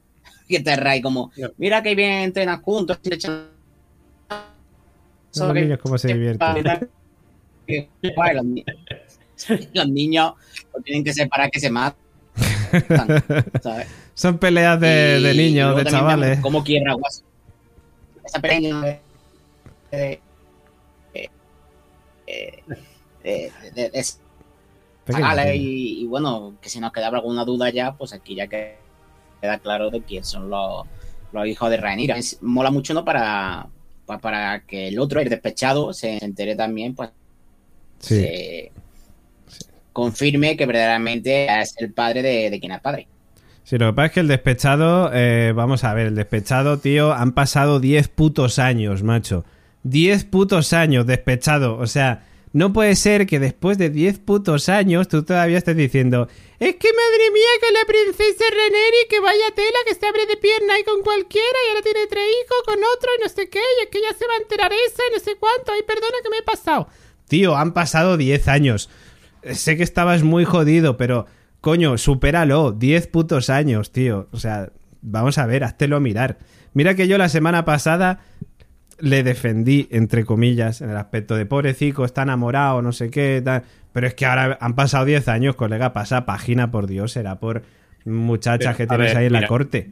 Y este rey como, mira que bien entrenan juntos, y le echan- Los niños cómo se divierten. Los, ni- los niños lo tienen que separar que se matan. ¿sabes? Son peleas de, niños, de chavales. Cómo quiebra Guas. Esa pelea de, de, de, de- y, y bueno, que si nos quedaba alguna duda ya, pues aquí ya que- queda claro de quién son los, los hijos de Rhaenyra. Es- mola mucho, ¿no? Para, pa- para que el otro, el despechado, se entere también, pues Sí. se confirme que verdaderamente es el padre de, de quien es padre. Sí, lo que pasa es que el despechado, eh, vamos a ver, el despechado, tío, han pasado 10 putos años, macho. 10 putos años despechado. O sea, no puede ser que después de 10 putos años tú todavía estés diciendo, es que madre mía, que la princesa Reneri, que vaya tela, que se abre de pierna ahí con cualquiera y ahora tiene tres hijos con otro y no sé qué, y es que ya se va a enterar esa y no sé cuánto, ay, perdona que me he pasado. Tío, han pasado 10 años. Eh, Sé que estabas muy jodido, pero coño, supéralo. 10 putos años, tío. O sea, vamos a ver, háztelo mirar. Mira que yo la semana pasada le defendí, entre comillas, en el aspecto de pobrecico, está enamorado, no sé qué, tal. Pero es que ahora han pasado 10 años, colega, pasa página, por Dios, será por muchachas Pero, que tienes ver, ahí en la corte.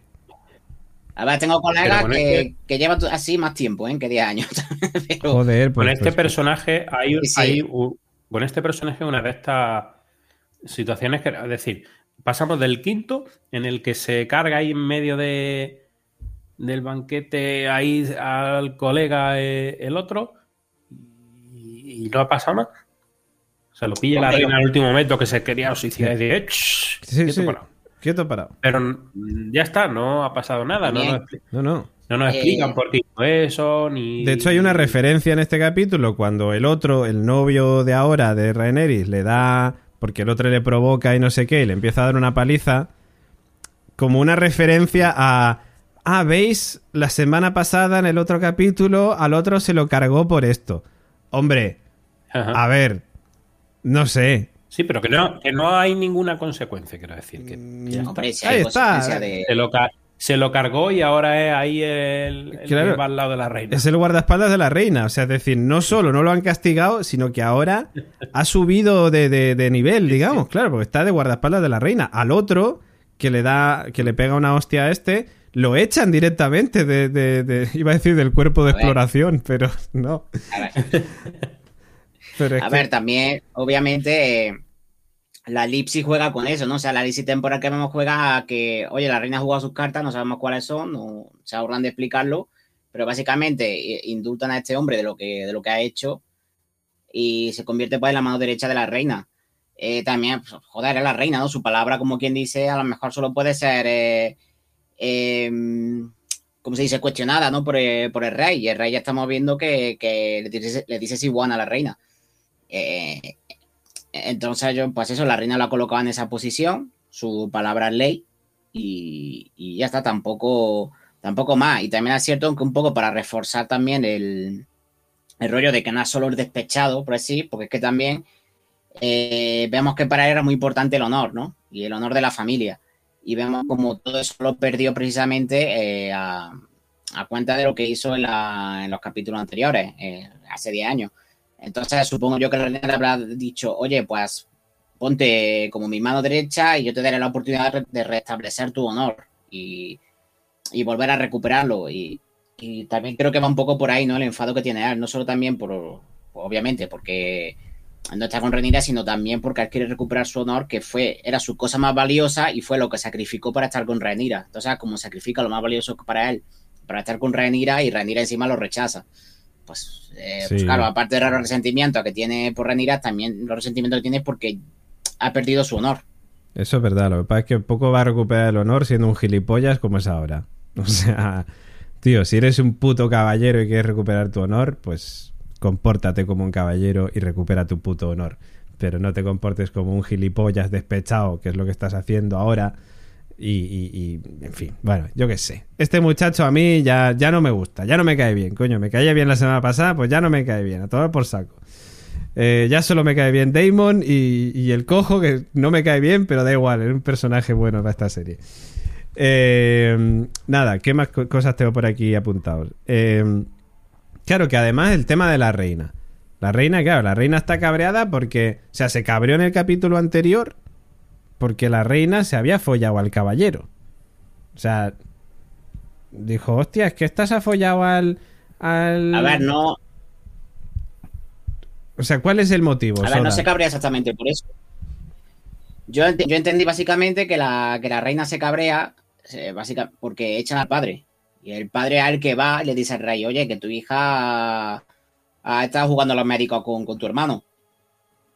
A ver, tengo colegas que, este- que llevan así más tiempo, ¿eh? Que 10 años. [laughs] Pero- Joder, pues, con este pues- personaje hay, sí. hay un- con este personaje una de estas situaciones que, es decir, pasamos del quinto en el que se carga ahí en medio de del banquete ahí al colega eh, el otro y, y no ha pasado nada. Se lo pilla la reina el último momento que se quería suicidar y dice, "Ech, Sí, quieto sí. parado". Quieto parado. Pero mm, ya está, no ha pasado nada, no No, no. no nos Eh, explican por qué hizo eso, ni... De hecho, hay una referencia en este capítulo cuando el otro, el novio de ahora de Rhaenerys, le da. Porque el otro le provoca y no sé qué, y le empieza a dar una paliza. Como una referencia a. Ah, veis, la semana pasada en el otro capítulo, al otro se lo cargó por esto. Hombre, Ajá. a ver. No sé. Sí, pero que no, que no hay ninguna consecuencia, quiero decir. Que Mm, ya está. Hombre, si Ahí hay está. consecuencia de- Se, lo se lo cargó y ahora es ahí el, el Claro. que va al lado de la reina. Es el guardaespaldas de la reina. O sea, es decir, no solo no lo han castigado, sino que ahora ha subido de, de- de nivel, digamos, claro, porque está de guardaespaldas de la reina. Al otro, que le da, que le pega una hostia a este, lo echan directamente de, de- de- iba a decir del cuerpo de exploración, pero no. A ver, [laughs] Pero a que- ver, también, obviamente, eh, la Lipsy juega con eso, ¿no? O sea, la Lipsy temporal que vemos juega a que, oye, la reina ha jugado sus cartas, no sabemos cuáles son, no se ahorran de explicarlo, pero básicamente eh, indultan a este hombre de lo que, de lo que ha hecho y se convierte pues en la mano derecha de la reina. Eh, también, pues, joder, es la reina, ¿no? Su palabra, como quien dice, a lo mejor solo puede ser, eh, eh, ¿cómo se dice? Cuestionada, ¿no? Por el, rey. Y el rey ya estamos viendo que, le dice, le dice a la reina. Eh, entonces, yo, pues eso, la reina la ha colocado en esa posición, su palabra es ley, y, ya está, tampoco, tampoco más. Y también es cierto que un poco para reforzar también el, el rollo de que no es solo el despechado, por así, porque es que también eh, vemos que para él era muy importante el honor, ¿no? Y el honor de la familia. Y vemos como todo eso lo perdió precisamente eh, a, a cuenta de lo que hizo en, la- en los capítulos anteriores, eh, hace 10 años. Entonces supongo yo que la le habrá dicho, oye, pues ponte como mi mano derecha y yo te daré la oportunidad de restablecer tu honor y, y volver a recuperarlo. Y, y también creo que va un poco por ahí, ¿no? El enfado que tiene él, no solo también por, obviamente, porque no está con Renira, sino también porque él quiere recuperar su honor, que fue, era su cosa más valiosa y fue lo que sacrificó para estar con Renira. Entonces, como sacrifica lo más valioso para él, para estar con Renira y Renira encima lo rechaza. Pues, eh, pues claro, aparte de los resentimientos que tiene por Renira, también los resentimientos que tiene porque ha perdido su honor. Eso es verdad, lo que pasa es que poco va a recuperar el honor siendo un gilipollas como es ahora. [laughs] O sea, tío, si eres un puto caballero y quieres recuperar tu honor, pues compórtate como un caballero y recupera tu puto honor. Pero no te comportes como un gilipollas despechado, que es lo que estás haciendo ahora. Y, y- y, en fin, bueno, yo qué sé. Este muchacho a mí ya, ya no me gusta, ya no me cae bien, coño. Me caía bien la semana pasada, pues ya no me cae bien, a tomar por saco. Eh, ya solo me cae bien Damon y, el cojo, que no me cae bien, pero da igual, es un personaje bueno para esta serie. Eh, nada, ¿qué más co- cosas tengo por aquí apuntados? Eh, claro que además el tema de la reina. La reina, claro, la reina está cabreada porque, o sea, se cabreó en el capítulo anterior porque la reina se había follado al caballero. O sea, dijo, hostia, es que esta se ha follado al... al... A ver, no, O sea, ¿cuál es el motivo? A ver, no se cabrea exactamente por eso. Yo, ent- yo entendí básicamente que la, que la reina se cabrea eh, básica, porque echan al padre. Y el padre al que va le dice al rey, oye, que tu hija ha estado jugando a los médicos con, con tu hermano.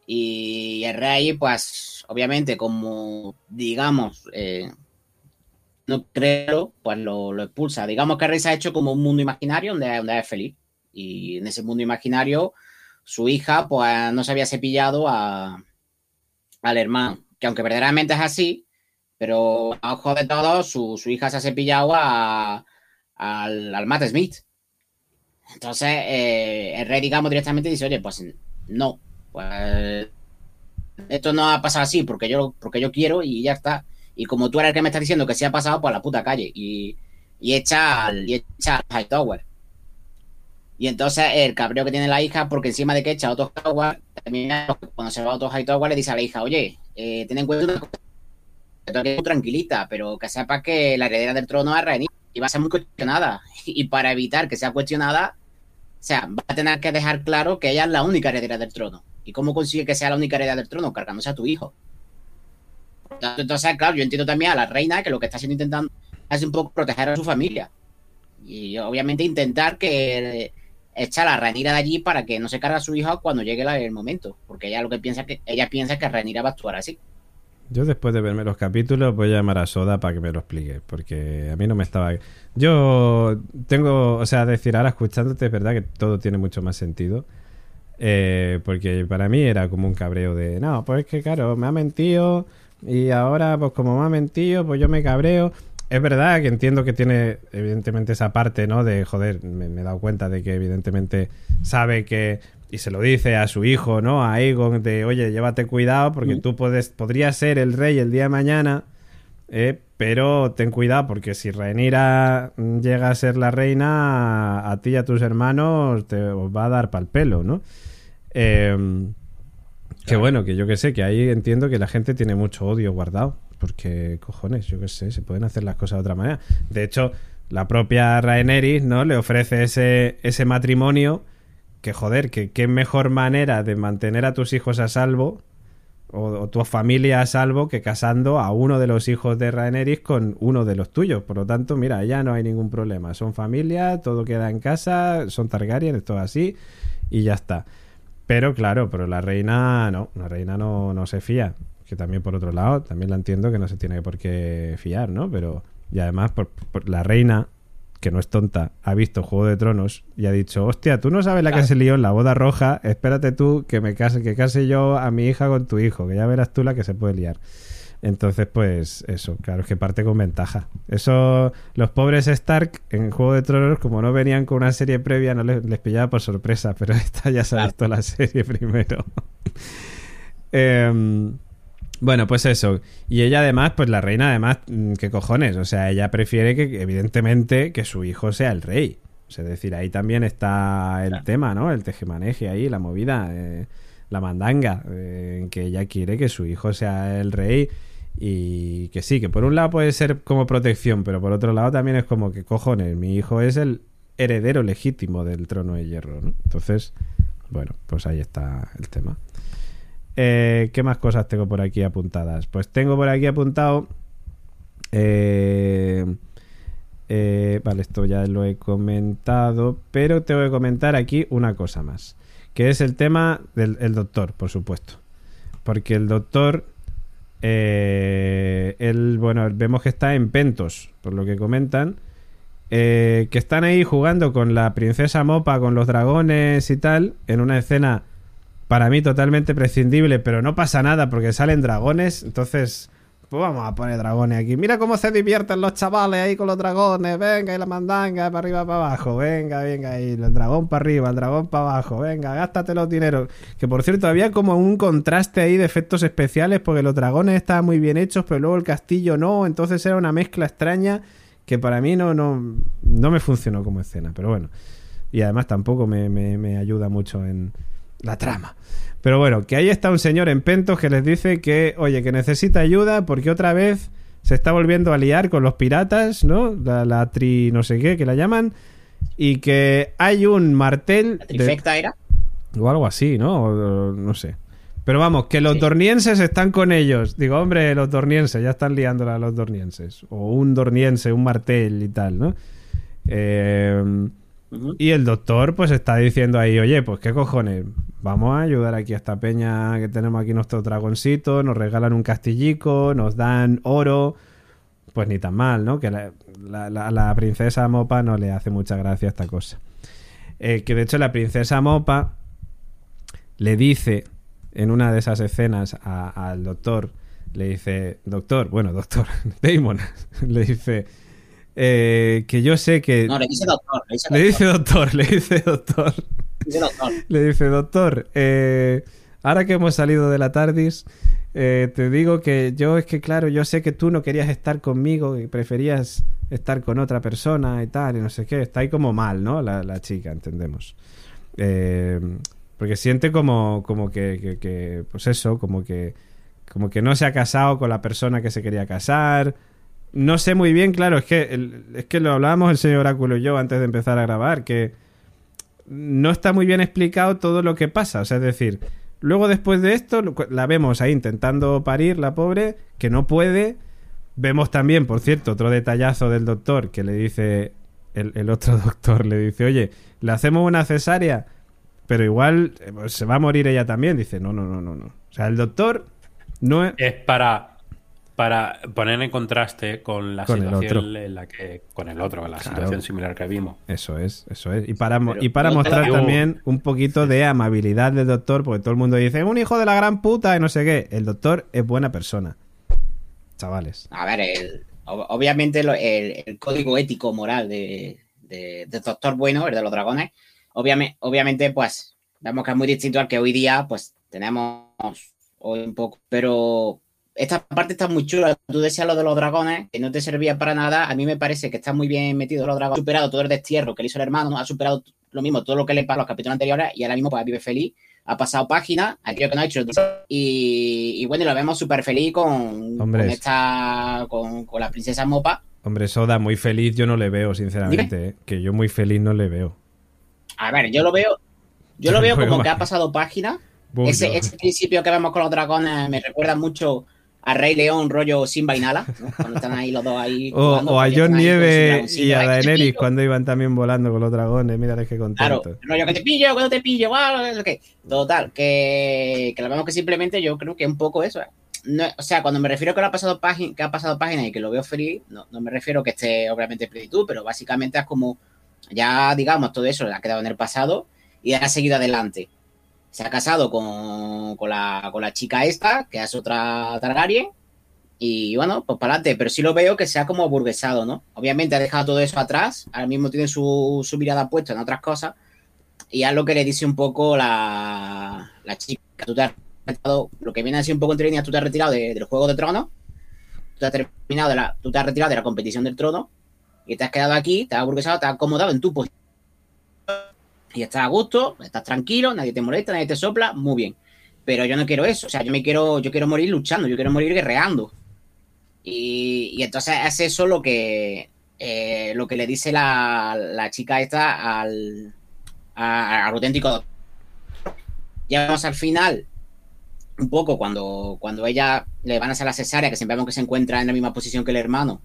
Y el rey, pues, obviamente, como, digamos, eh, no creo, pues lo, expulsa. Digamos que Rey se ha hecho como un mundo imaginario donde, donde es feliz. Y en ese mundo imaginario, su hija, pues no se había cepillado a, al hermano. Que aunque verdaderamente es así, pero a ojo de todos, su, su hija se ha cepillado a, al, al Matt Smith. Entonces, eh, el rey, digamos, directamente dice, oye, pues no, pues esto no ha pasado así porque yo, porque yo quiero y ya está. Y como tú eres el que me estás diciendo que se ha pasado, pues a la puta calle. Y, y echa al, echa al Hightower. Y entonces el cabreo que tiene la hija, porque encima de que echa a Otto Hightower, cuando se va a Otto Hightower le dice a la hija, oye, eh, ten en cuenta una cosa, que tranquilita, pero que sepa que la heredera del trono es Rhaenyra y va a ser muy cuestionada. [laughs] Y para evitar que sea cuestionada, o sea, va a tener que dejar claro que ella es la única heredera del trono. ¿Y cómo consigue que sea la única heredera del trono? Cargándose a tu hijo. Entonces, claro, yo entiendo también a la reina que lo que está haciendo intentando es un poco proteger a su familia. Y obviamente intentar que echar a Ranira de allí para que no se cargue a su hijo cuando llegue el momento. Porque ella lo que piensa que ella piensa que Ranira va a actuar así. Yo después de verme los capítulos voy a llamar a Soda para que me lo explique, porque a mí no me estaba... Yo tengo, o sea, decir ahora escuchándote es verdad que todo tiene mucho más sentido, eh, porque para mí era como un cabreo de, no, pues es que claro, me ha mentido y ahora pues como me ha mentido, pues yo me cabreo. Es verdad que entiendo que tiene evidentemente esa parte, ¿no? De, joder, me, me he dado cuenta de que evidentemente sabe que y se lo dice a su hijo, ¿no? A Aegon, de, oye, llévate cuidado porque tú puedes, podrías ser el rey el día de mañana, eh, pero ten cuidado porque si Rhaenyra llega a ser la reina, a, ti y a tus hermanos te os va a dar pal pelo, ¿no? Eh, Que bueno, que yo que sé, que ahí entiendo que la gente tiene mucho odio guardado, porque cojones, yo que sé, se pueden hacer las cosas de otra manera. De hecho, la propia Rhaenyra, ¿no? Le ofrece ese, ese matrimonio que joder, que qué mejor manera de mantener a tus hijos a salvo o, tu familia a salvo que casando a uno de los hijos de Rhaenerys con uno de los tuyos. Por lo tanto, mira, ya no hay ningún problema. Son familia, todo queda en casa, son Targaryen, esto así y ya está. Pero claro, pero la reina no, la reina no, no se fía. Que también por otro lado, también la entiendo que no se tiene por qué fiar, ¿no? Pero, y además, por, por la reina que no es tonta, ha visto Juego de Tronos y ha dicho, hostia, tú no sabes la que se lió en la boda roja, espérate tú que me case, que case yo a mi hija con tu hijo, que ya verás tú la que se puede liar. Entonces, pues eso, claro, es que parte con ventaja. Eso, los pobres Stark en Juego de Tronos, como no venían con una serie previa, no les, les pillaba por sorpresa, pero [laughs] esta ya se ha visto la serie [laughs] primero. [laughs] eh, bueno, pues eso. Y ella además, pues la reina además, ¿qué cojones? O sea, ella prefiere que, evidentemente, que su hijo sea el rey. O sea, es decir, ahí también está el claro. tema, ¿no? El tejemaneje ahí, la movida, eh, la mandanga, eh, en que ella quiere que su hijo sea el rey y que sí, que por un lado puede ser como protección, pero por otro lado también es como que cojones, mi hijo es el heredero legítimo del trono de hierro, ¿no? Entonces, bueno, pues ahí está el tema. Eh, ¿Qué más cosas tengo por aquí apuntadas? Pues tengo por aquí apuntado. Eh, eh, vale, esto ya lo he comentado. Pero tengo que comentar aquí una cosa más. Que es el tema del el doctor, por supuesto. Porque el doctor. Eh, él, bueno, vemos que está en Pentos, por lo que comentan. que están ahí jugando con la princesa Mopa, con los dragones y tal. En una escena para mí totalmente prescindible, pero no pasa nada porque salen dragones, entonces pues vamos a poner dragones aquí. Mira cómo se divierten los chavales ahí con los dragones, venga y la mandanga para arriba para abajo, venga, venga y el dragón para arriba, el dragón para abajo, venga, gástate los dineros. Que por cierto había como un contraste ahí de efectos especiales porque los dragones estaban muy bien hechos, pero luego el castillo no, entonces era una mezcla extraña que para mí no, no, no me funcionó como escena, pero bueno. Y además tampoco me, me, me ayuda mucho en la trama. Pero bueno, que ahí está un señor en Pentos que les dice que, oye, que necesita ayuda porque otra vez se está volviendo a liar con los piratas, ¿no? La, la tri no sé qué, que la llaman. Y que hay un martel... ¿La trifecta de... era? O algo así, ¿no? O, no sé. Pero vamos, que los sí. dornienses están con ellos. Digo, hombre, los dornienses, ya están liándola a los dornienses. O un dorniense, un martel y tal, ¿no? Eh... Y el doctor pues está diciendo ahí, oye, pues qué cojones, vamos a ayudar aquí a esta peña que tenemos aquí nuestro dragoncito, nos regalan un castillico, nos dan oro, pues ni tan mal, ¿no? Que la, la- princesa Mopa no le hace mucha gracia esta cosa. Eh, que de hecho la princesa Mopa le dice en una de esas escenas al doctor, le dice, doctor, bueno, doctor, [laughs] Damon, [laughs] le dice eh, que yo sé que... No, le dice doctor. Le dice doctor. le dice doctor. le dice doctor. [laughs] Le dice, doctor, eh, ahora que hemos salido de la TARDIS, eh, te digo que yo es que, claro, yo sé que tú no querías estar conmigo y preferías estar con otra persona y tal, y no sé qué. Está ahí como mal, ¿no? La, la chica, entendemos. Porque siente como, como que, que- que, pues eso, como que, como que no se ha casado con la persona que se quería casar. No sé muy bien, claro, es que, es que lo hablábamos el señor Oráculo y yo antes de empezar a grabar, que no está muy bien explicado todo lo que pasa. O sea, es decir, luego después de esto la vemos ahí intentando parir, la pobre, que no puede. Vemos también, por cierto, otro detallazo del doctor que le dice, el, el otro [laughs] doctor le dice, oye, le hacemos una cesárea, pero igual eh, pues, se va a morir ella también. Dice, no, no, no, no, no. O sea, el doctor no es... Es para, para poner en contraste con la Con situación en la que. Con el otro, la Claro. situación similar que vimos. Eso es, eso es. Y para, Pero y para mostrar también un poquito de amabilidad del doctor, porque todo el mundo dice, un hijo de la gran puta y no sé qué. El doctor es buena persona. Chavales. A ver, el- ob- obviamente lo- el, el código ético moral de, de, de Doctor Bueno, el de los dragones, obviamente, obviamente, pues, vemos que es muy distinto al que hoy día, pues, tenemos hoy un poco. Pero esta parte está muy chula. Tú decías lo de los dragones, que no te servía para nada. A mí me parece que está muy bien metido los dragones. Ha superado todo el destierro que le hizo el hermano, ha superado lo mismo, todo lo que le pasó a los capítulos anteriores, y ahora mismo, pues, vive feliz. Ha pasado página, aquello que no ha hecho. Y, y bueno, lo vemos súper feliz con, esta, con, con la princesa Mopa. Hombre, Soda, muy feliz yo no le veo, sinceramente. ¿eh? Que yo muy feliz no le veo. A ver, yo lo veo, yo Yo lo veo como que ha pasado página. Ese, ese principio que vemos con los dragones me recuerda mucho a Rey León, rollo Simba y Nala, ¿no? cuando están ahí los dos ahí. [laughs] O, jugando, o a John están ahí con su Nieve dragoncillo. y a Daenerys cuando iban también volando con los dragones. Mira, qué Claro, contento. rollo que te pillo, que no te pillo, sé qué. Total, que, que lo vemos que simplemente yo creo que es un poco eso. ¿eh? No, o sea, cuando me refiero que, lo ha pasado página, que ha pasado página y que lo veo feliz, no, no me refiero que esté obviamente en plenitud, pero básicamente es como, ya digamos, todo eso le ha quedado en el pasado y ha seguido adelante. Se ha casado con, con, la, con la chica esta, que es otra Targaryen, y bueno, pues para adelante, pero sí lo veo que se ha como burguesado, ¿no? Obviamente ha dejado todo eso atrás, ahora mismo tiene su, su mirada puesta en otras cosas, y es lo que le dice un poco la, la chica. Tú te has retirado, lo que viene a ser un poco entre líneas, tú te has retirado de- del Juego de Tronos, tú te has terminado de tú te has retirado de la competición del trono, y te has quedado aquí, te has burguesado, te has acomodado en tu posición, y estás a gusto, estás tranquilo, nadie te molesta, nadie te sopla, muy bien. Pero yo no quiero eso, o sea, yo me quiero, yo quiero morir luchando, yo quiero morir guerreando. Y, entonces es eso lo que, eh, lo que le dice la, la chica esta al, a- al auténtico doctor. Llegamos al final, un poco cuando, cuando ella le van a hacer la cesárea, que siempre vemos que se encuentra en la misma posición que el hermano.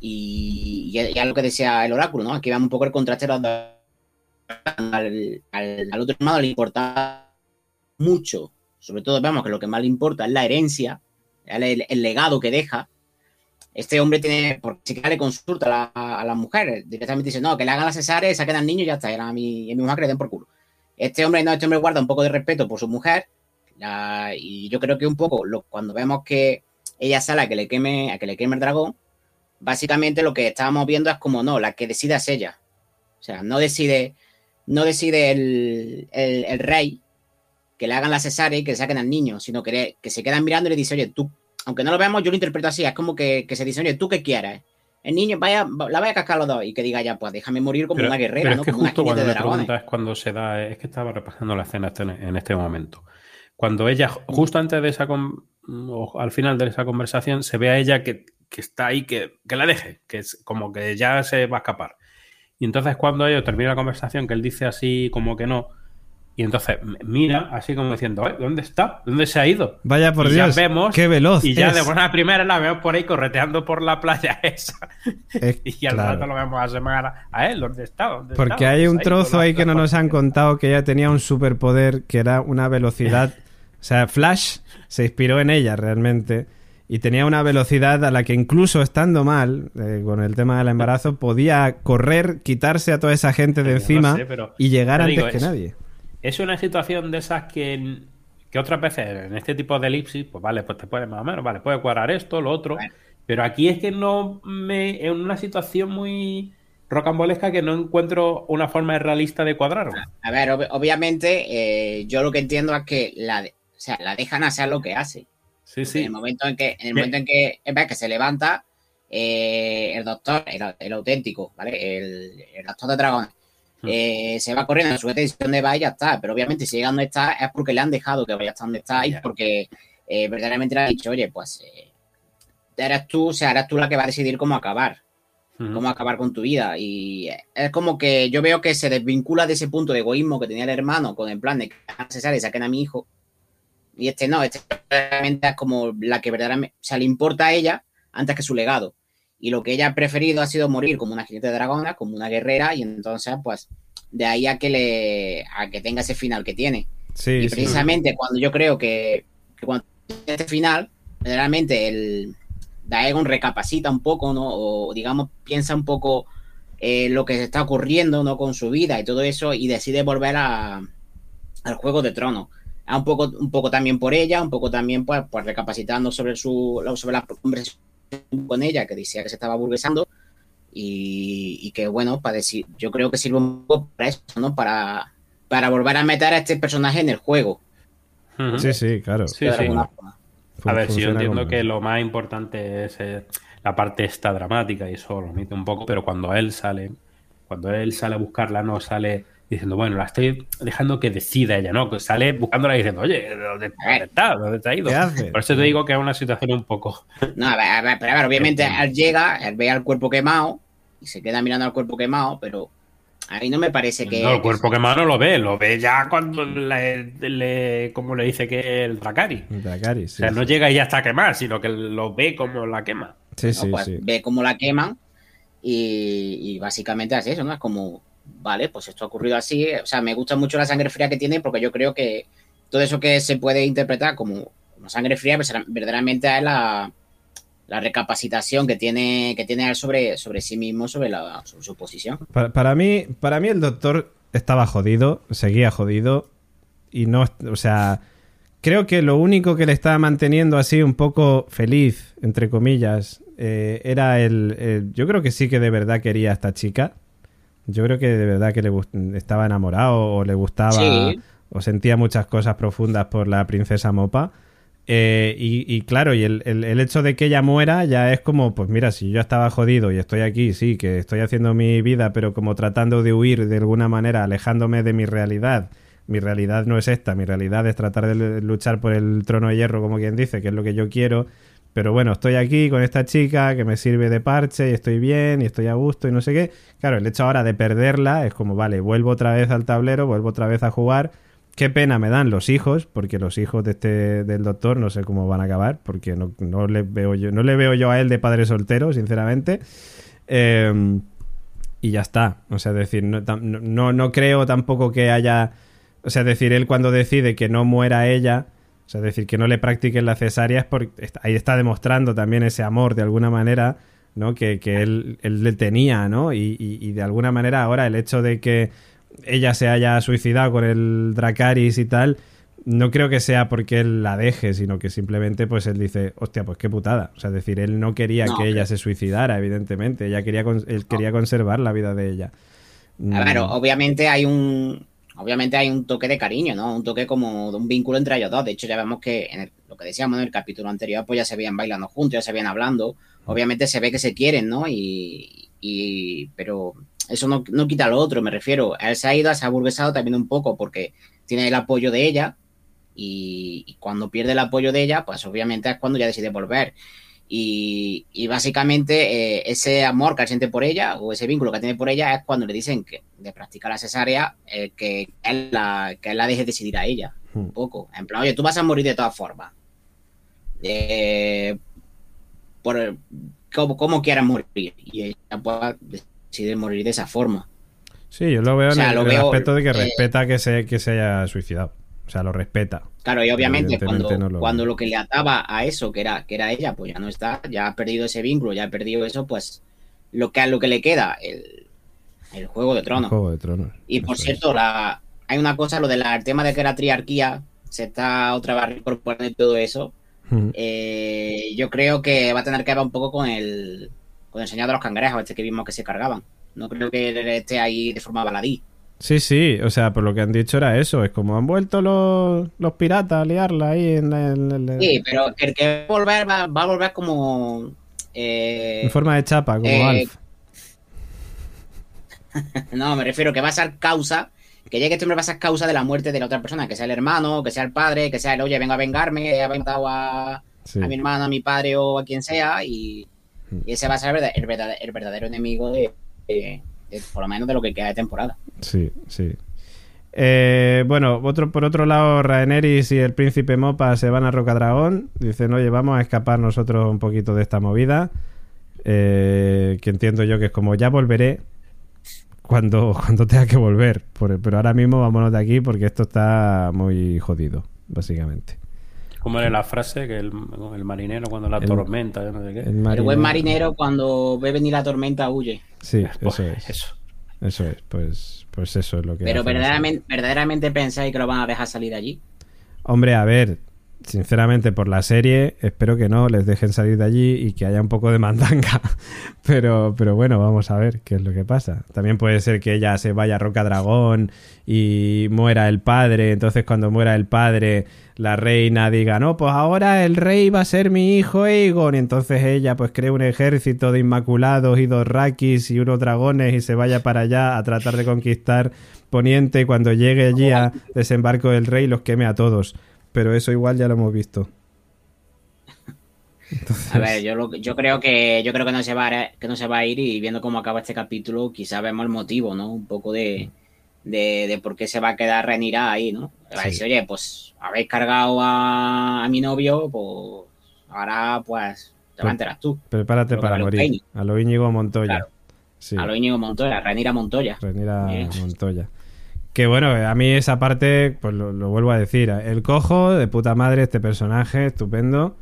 Y ya lo que decía el oráculo, ¿no? Aquí vemos un poco el contraste de los dos. Al, otro hermano le importa mucho. Sobre todo vemos que lo que más le importa es la herencia, el, legado que deja. Este hombre tiene, porque si que le consulta a, la- a las mujeres, directamente dice, no, que le hagan la cesárea, saquen al niño y ya está, era a mi, a mi mujer que le den por culo. Este hombre no, este hombre guarda un poco de respeto por su mujer, y yo creo que un poco, cuando vemos que ella sale a que le queme, a que le queme el dragón, básicamente lo que estábamos viendo es como, no, la que decide es ella. O sea, no decide, no decide el, el- el rey que le hagan la cesárea y que le saquen al niño, sino que, le- que se quedan mirando y le dice, oye, tú, aunque no lo veamos, yo lo interpreto así, es como que, que se dice, oye, tú qué quieres. El niño, vaya, la vaya a cascar los dos y que diga ya, pues déjame morir como Pero, una guerrera, pero ¿no? es que como una justo cuando de le preguntas cuando se da, es que estaba repasando la escena este- en este momento. Cuando ella, justo antes de esa, con- o al final de esa conversación, se ve a ella que, que está ahí, que, que la deje, que es como que ya se va a escapar. Y entonces cuando ellos termina la conversación, que él dice así como que no, y entonces mira así como diciendo, "Ay, ¿dónde está? ¿Dónde se ha ido? Vaya por Y ya Dios. vemos, qué veloz. Y ya es. de buena primera la vemos por ahí correteando por la playa [laughs] esa. Es- Y al claro. rato lo vemos a semana a él, ¿dónde está? ¿Dónde? Porque ¿Dónde hay un trozo ahí que no nos han contado que ella tenía un superpoder que era una velocidad. [laughs] O sea, Flash se inspiró en ella realmente. Y tenía una velocidad a la que incluso estando mal, eh, con el tema del embarazo, podía correr, quitarse a toda esa gente de no encima sé, pero- y llegar te antes digo, que es- nadie. Es una situación de esas que, que otras veces en este tipo de elipsis, pues vale, pues te puede más o menos, vale, puede cuadrar esto, lo otro. Pero aquí es que no me. En una situación muy rocambolesca que no encuentro una forma realista de cuadrarlo. A ver, ob- obviamente, eh, yo lo que entiendo es que la, de- o sea, la dejan hacer lo que hace. Sí, En el momento en que, en el momento en que, en vez que se levanta, eh, el doctor, el, el auténtico, ¿vale? El, el doctor de dragones, Hmm. eh, se va corriendo a su decisión de va y ya está. Pero obviamente, si llega donde está, es porque le han dejado que vaya hasta donde está y porque eh, verdaderamente le ha dicho, oye, pues eh, eres tú, o sea, eres tú la que va a decidir cómo acabar Ujú. cómo acabar con tu vida. Y es como que yo veo que se desvincula de ese punto de egoísmo que tenía el hermano con el plan de que necesario saquen a mi hijo. Y este no, este realmente es como la que verdaderamente, o sea, le importa a ella antes que su legado. Y lo que ella ha preferido ha sido morir como una jinete de dragona, como una guerrera, y entonces, pues, de ahí a que le, a que tenga ese final que tiene. Sí, Y sí. precisamente cuando yo creo que, que cuando tiene este final, realmente el Daegon recapacita un poco, ¿no? O digamos, piensa un poco eh, lo que se está ocurriendo, ¿no? Con su vida y todo eso, y decide volver a, al Juego de Tronos. Ah, Un poco, un poco también por ella, un poco también pues, pues recapacitando sobre su sobre la conversación con ella, que decía que se estaba burguesando, y, y que bueno, para decir, yo creo que sirve un poco para eso, ¿no? Para, para volver a meter a este personaje en el juego. Sí, sí, claro. Sí, de sí. alguna forma. A ver, si yo entiendo como- que lo más importante es eh, la parte esta dramática y eso lo omite un poco, pero cuando él sale, cuando él sale a buscarla, no sale diciendo, bueno, la estoy dejando que decida ella, ¿no? Que sale buscándola y diciendo, oye, ¿dónde, dónde está? ¿Dónde te ha ido? ¿Qué hace? Por eso te digo que es una situación un poco. No, a ver, a ver, pero a ver, obviamente él llega, él ve al cuerpo quemado y se queda mirando al cuerpo quemado, pero a mí no me parece que. No, el cuerpo quemado no lo ve, lo ve ya cuando le, le- como le dice que el Dracari. Dracarys, O sí, sea, no llega y ya está quemada, sino que lo ve como la quema. Sí, ¿no? sí, Pues sí. ve cómo la queman y, y básicamente es eso, ¿no? Es como, vale, pues esto ha ocurrido así. O sea, me gusta mucho la sangre fría que tiene porque yo creo que todo eso que se puede interpretar como, como sangre fría, verdaderamente es la, la recapacitación que tiene, que tiene él sobre, sobre sí mismo, sobre, la, sobre su posición. Pa- Para, mí, para mí el doctor estaba jodido, seguía jodido y no, o sea, creo que lo único que le estaba manteniendo así un poco feliz, entre comillas, eh, era el, el- yo creo que sí que de verdad quería a esta chica. Yo creo que de verdad que le estaba enamorado o le gustaba Sí. o sentía muchas cosas profundas por la princesa Mopa. Eh, y, y claro, y el, el- el hecho de que ella muera ya es como, pues mira, si yo estaba jodido y estoy aquí, sí, que estoy haciendo mi vida, pero como tratando de huir de alguna manera, alejándome de mi realidad. Mi realidad no es esta, mi realidad es tratar de lu- luchar por el trono de hierro, como quien dice, que es lo que yo quiero. Pero bueno, estoy aquí con esta chica que me sirve de parche y estoy bien y estoy a gusto y no sé qué. Claro, el hecho ahora de perderla es como, vale, vuelvo otra vez al tablero, vuelvo otra vez a jugar. Qué pena me dan los hijos, porque los hijos de este del doctor no sé cómo van a acabar, porque no, no le veo yo, no le veo yo a él de padre soltero, sinceramente. Eh, y ya está. O sea, decir, no, no- no, creo tampoco que haya. O sea, decir, él cuando decide que no muera ella, o sea, es decir, que no le practiquen la cesárea, es porque ahí está demostrando también ese amor de alguna manera, ¿no? Que, que él, él le tenía, ¿no? Y, y- y de alguna manera ahora el hecho de que ella se haya suicidado con el Dracaris y tal, no creo que sea porque él la deje, sino que simplemente pues él dice, hostia, pues qué putada. O sea, es decir, él no quería No, que ella se suicidara, evidentemente. Ella quería, él quería conservar la vida de ella. Ver, Mm, obviamente hay un obviamente hay un toque de cariño, ¿no? Un toque como de un vínculo entre ellos dos. De hecho, ya vemos que en el- lo que decíamos en el capítulo anterior, pues ya se veían bailando juntos, ya se veían hablando. Obviamente se ve que se quieren, ¿no? Y, y- pero eso no, no quita lo otro, me refiero. Él se ha ido, se ha burguesado también un poco porque tiene el apoyo de ella y, y cuando pierde el apoyo de ella, pues obviamente es cuando ya decide volver. Y, y básicamente eh, ese amor que siente por ella o ese vínculo que tiene por ella es cuando le dicen que de practicar la cesárea eh, que, él la, que él la deje decidir a ella un Hmm. poco. En plan, oye, tú vas a morir de todas formas. Eh, por cómo, cómo quieras morir. Y ella pues, decide morir de esa forma. Sí, yo lo veo O sea, en el, el veo, aspecto de que eh, respeta que se, que se haya suicidado. O sea, lo respeta. Claro, y obviamente cuando, no lo- cuando lo que le ataba a eso, que era, que era ella, pues ya no está, ya ha perdido ese vínculo, ya ha perdido eso, pues lo que, lo que le queda, el, el Juego de Tronos. Juego de Tronos. Y por cierto, la, hay una cosa, lo del tema de que la triarquía se está otra vez incorporando y todo eso. eh, yo creo que va a tener que ver un poco con el, con el señor de los cangrejos, este que vimos que se cargaban. No creo que esté ahí de forma baladí. Sí, sí, o sea, por lo que han dicho era eso. Es como han vuelto los, los piratas a liarla ahí en, la- en Sí, pero el que va a volver va, va a volver como. eh, en forma de chapa, como eh, Alf. [laughs] No, me refiero que va a ser causa, que llegue este hombre va a ser causa de la muerte de la otra persona, que sea el hermano, que sea el padre, que sea el, oye, vengo a vengarme, he matado a, Sí. a mi hermano, a mi padre o a quien sea, y, y ese va a ser el verdad- el verdadero, el verdadero enemigo de, de- de- por lo menos de lo que queda de temporada. Sí, sí. Eh, bueno, otro, por otro lado, Rhaenerys y el príncipe Mopa se van a Rocadragón. Dicen, oye, vamos a escapar nosotros un poquito de esta movida. Eh, que entiendo yo que es como, ya volveré cuando, [laughs] cuando tenga que volver. Por- pero ahora mismo vámonos de aquí porque esto está muy jodido, básicamente. ¿Cómo era la frase? Que el, el marinero cuando la El- tormenta, yo no sé qué. El, buen marinero cuando ve venir la tormenta huye. Sí, [laughs] Pues, eso es. eso. Eso es. Pues, pues eso es lo que. Pero verdaderamente, verdaderamente pensáis que lo van a dejar salir de allí. Hombre, a ver, sinceramente por la serie, espero que no les dejen salir de allí y que haya un poco de mandanga. [laughs] Pero, pero bueno, vamos a ver qué es lo que pasa. También puede ser que ella se vaya a Roca Dragón y muera el padre. Entonces, cuando muera el padre, la reina diga, no, pues ahora el rey va a ser mi hijo Aegon. Y entonces ella, pues, cree un ejército de inmaculados y dos rakis y unos dragones y se vaya para allá a tratar de conquistar Poniente. Y cuando llegue allí a desembarco del rey, los queme a todos. Pero eso igual ya lo hemos visto. [laughs] A ver, yo, lo- yo creo que yo creo que no se va a, que no se va a ir y viendo cómo acaba este capítulo, quizás vemos el motivo, ¿no? Un poco de, de, de por qué se va a quedar Renira ahí, ¿no? Va a Sí. decir, oye, pues habéis cargado a, a mi novio, pues ahora pues te vas a enterar tú. Prepárate para morir. A lo Íñigo Montoya. Claro. Sí, A lo Íñigo Montoya, Renira Montoya. Renira. Montoya. Que bueno, a mí esa parte, pues lo, lo vuelvo a decir. El cojo, de puta madre, este personaje, estupendo.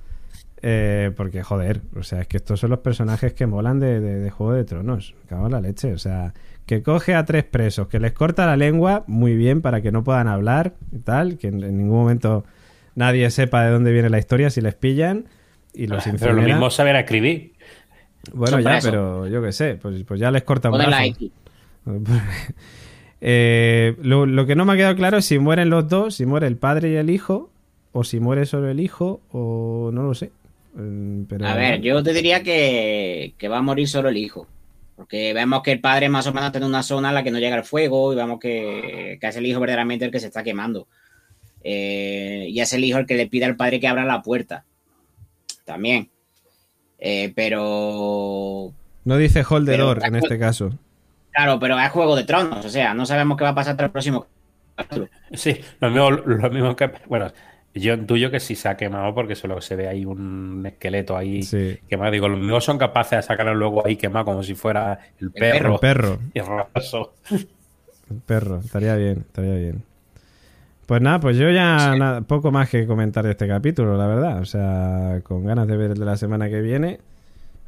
Eh, porque, joder, o sea, es que estos son los personajes que molan de, de- de Juego de Tronos. Cago en la leche. O sea, que coge a tres presos, que les corta la lengua muy bien para que no puedan hablar y tal, que en, en ningún momento nadie sepa de dónde viene la historia si les pillan y los Pero lo mismo saber escribir. Bueno, Son ya, pero yo qué sé, pues, pues ya les corta un brazo. Eh, lo, lo que no me ha quedado claro es si mueren los dos, si muere el padre y el hijo, o si muere solo el hijo, o no lo sé. Mm, Pero, A ver, yo te diría que, que va a morir solo el hijo. Porque vemos que el padre más o menos tiene una zona en la que no llega el fuego y vemos que, que es el hijo verdaderamente el que se está quemando. Eh, y es el hijo el que le pide al padre que abra la puerta. También. Eh, pero... No dice hold the Pero- door en este caso. Claro, pero es Juego de Tronos. O sea, no sabemos qué va a pasar hasta el próximo capítulo. Sí, lo mismo, lo mismo que. Bueno, yo intuyo que sí se ha quemado porque solo se ve ahí un esqueleto ahí Sí. quemado. Digo, los mismos son capaces de sacarlo luego ahí quemado como si fuera el perro. perro. El perro, Y raso. el perro, estaría bien, estaría bien. Pues nada, pues yo ya nada, poco más que comentar de este capítulo, la verdad. O sea, con ganas de ver el de la semana que viene.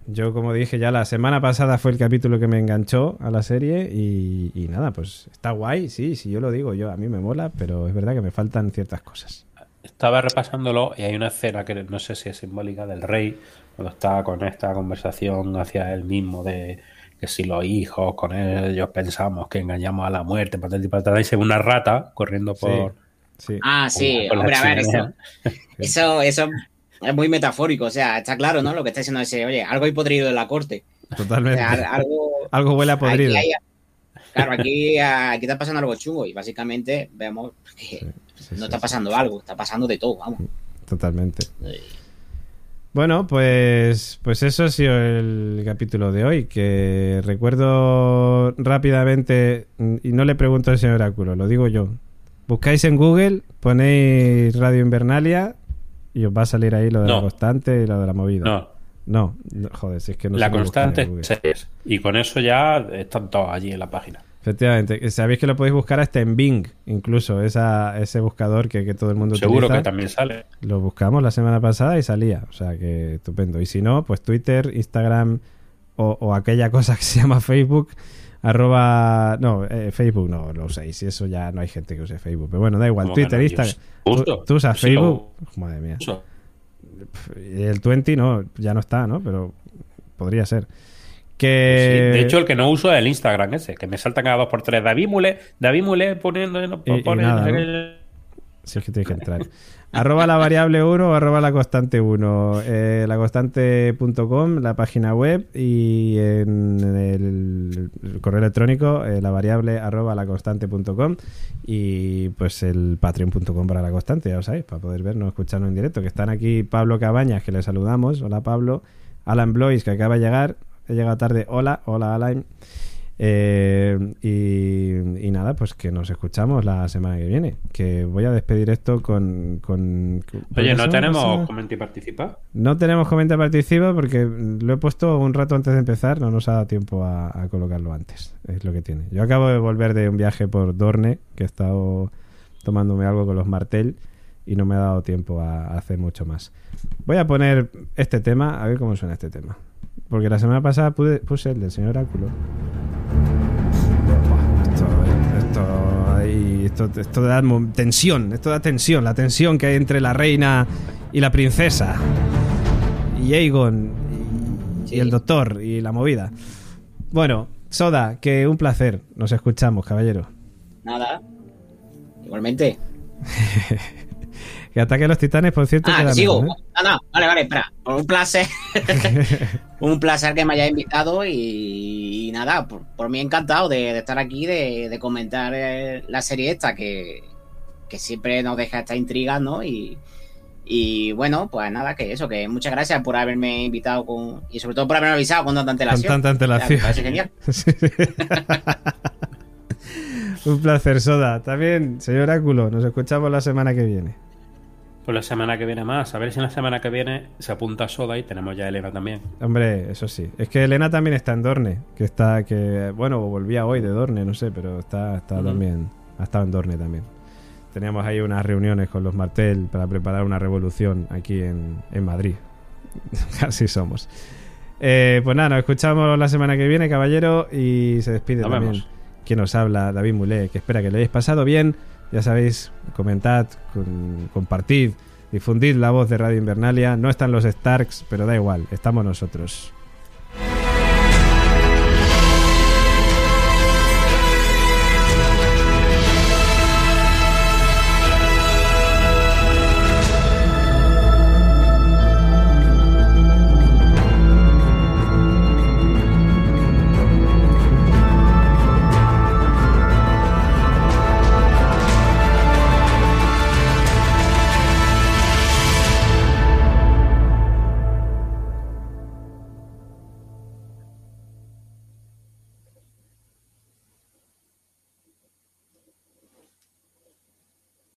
Yo, como dije, ya la semana pasada fue el capítulo que me enganchó a la serie y, y nada, pues está guay, sí, sí, yo lo digo, yo a mí me mola, pero es verdad que me faltan ciertas cosas. Estaba repasándolo y hay una escena que no sé si es simbólica del rey, cuando está con esta conversación hacia él mismo de que si los hijos con él, ellos pensamos que engañamos a la muerte, patata y patata, y se ve una rata corriendo por... Sí, Ah, sí. Hombre, a ver, eso, eso, eso es muy metafórico. O sea, está claro, ¿no? Lo que está diciendo ese, oye, algo hay podrido en la corte. O totalmente. sea, algo... Algo huele a podrido. Aquí hay- claro, aquí, aquí está pasando algo chungo y básicamente vemos que Sí, sí, no está sí, pasando algo, está pasando de todo, vamos. Totalmente. Bueno, pues, pues eso ha sido el capítulo de hoy, que recuerdo rápidamente, y no le pregunto al señor Oráculo, lo digo yo. Buscáis en Google, ponéis Radio Invernalia y os va a salir ahí lo de la constante y lo de la movida. No, No, joder, si es que no la constante es. Y con eso ya están todos allí en la página. Efectivamente. Sabéis que lo podéis buscar hasta en Bing, incluso, esa, ese buscador que, que todo el mundo Seguro utiliza. que también sale. Lo buscamos la semana pasada y salía. O sea que estupendo. Y si no, pues Twitter, Instagram o, o aquella cosa que se llama Facebook. Arroba. No, eh, Facebook no lo uséis. Y eso ya no hay gente que use Facebook. Pero bueno, da igual. ¿Cómo que Twitter, no? Instagram. ¿Tú, tú usas Sí lo Facebook? Madre mía. uso. Y el 20 no, ya no está, ¿no? Pero podría ser. Sí, Que. de hecho, el que no uso es el Instagram ese, que me saltan cada dos por tres. David Mule, David Mule poniendo. No, Y- y pone, nada, no sé ¿no? qué. Si es que tienes que entrar. [laughs] arroba la variable 1 o arroba la constante 1. Eh, laconstante.com, la página web y en el, correo electrónico eh, la variable arroba laconstante.com y pues el patreon.com para la constante, ya lo sabéis, para poder vernos, escucharnos en directo. Que están aquí Pablo Cabañas, que le saludamos. Hola Pablo. Alan Blois, que acaba de llegar. He llegado tarde. Hola, hola Alan. Eh, y, y nada, pues que nos escuchamos la semana que viene. Que voy a despedir esto con. con Oye, ¿por ¿no tenemos comenta y participa? No tenemos comenta participa porque lo he puesto un rato antes de empezar, no nos ha dado tiempo a, a colocarlo antes. Es lo que tiene. Yo acabo de volver de un viaje por Dorne, que he estado tomándome algo con los Martel y no me ha dado tiempo a, a hacer mucho más. Voy a poner este tema, a ver cómo suena este tema. Porque la semana pasada pude- puse el del señor Oráculo. Esto, esto, ahí- esto, esto da tensión, esto da tensión, la tensión que hay entre la reina y la princesa. Y Aegon y, y el doctor y la movida. Bueno, Soda, que un placer. Nos escuchamos, caballero. Nada. Igualmente. [laughs] Que ataque a los titanes, por cierto. Ah, que sigo. ¿eh? Ah, no, vale, vale, espera. Un placer. [laughs] un placer que me hayáis invitado y, y nada, por, por mí encantado de, de estar aquí, de, de comentar eh, la serie esta que, que siempre nos deja esta intriga, ¿no? Y, y bueno, pues nada, que eso, que muchas gracias por haberme invitado con, y sobre todo por haberme avisado con tanta antelación. tanta antelación. Genial. [laughs] Sí. [laughs] un placer, Soda. También, señor Oráculo, nos escuchamos la semana que viene. Pues la semana que viene más. A ver si en la semana que viene se apunta Soda y tenemos ya a Elena también. Hombre, eso sí. Es que Elena también está en Dorne. Que está, que bueno, volvía hoy de Dorne, no sé, pero está, está Ujú. también. Ha estado en Dorne también. Teníamos ahí unas reuniones con los Martel para preparar una revolución aquí en, en Madrid. [laughs] Así somos. Eh, pues nada, nos escuchamos la semana que viene, caballero. Y se despide Nos también vemos. quien nos habla, David Mulé, que espera que lo hayáis pasado bien. Ya sabéis, comentad, compartid, difundid la voz de Radio Invernalia. No están los Starks, pero da igual, estamos nosotros.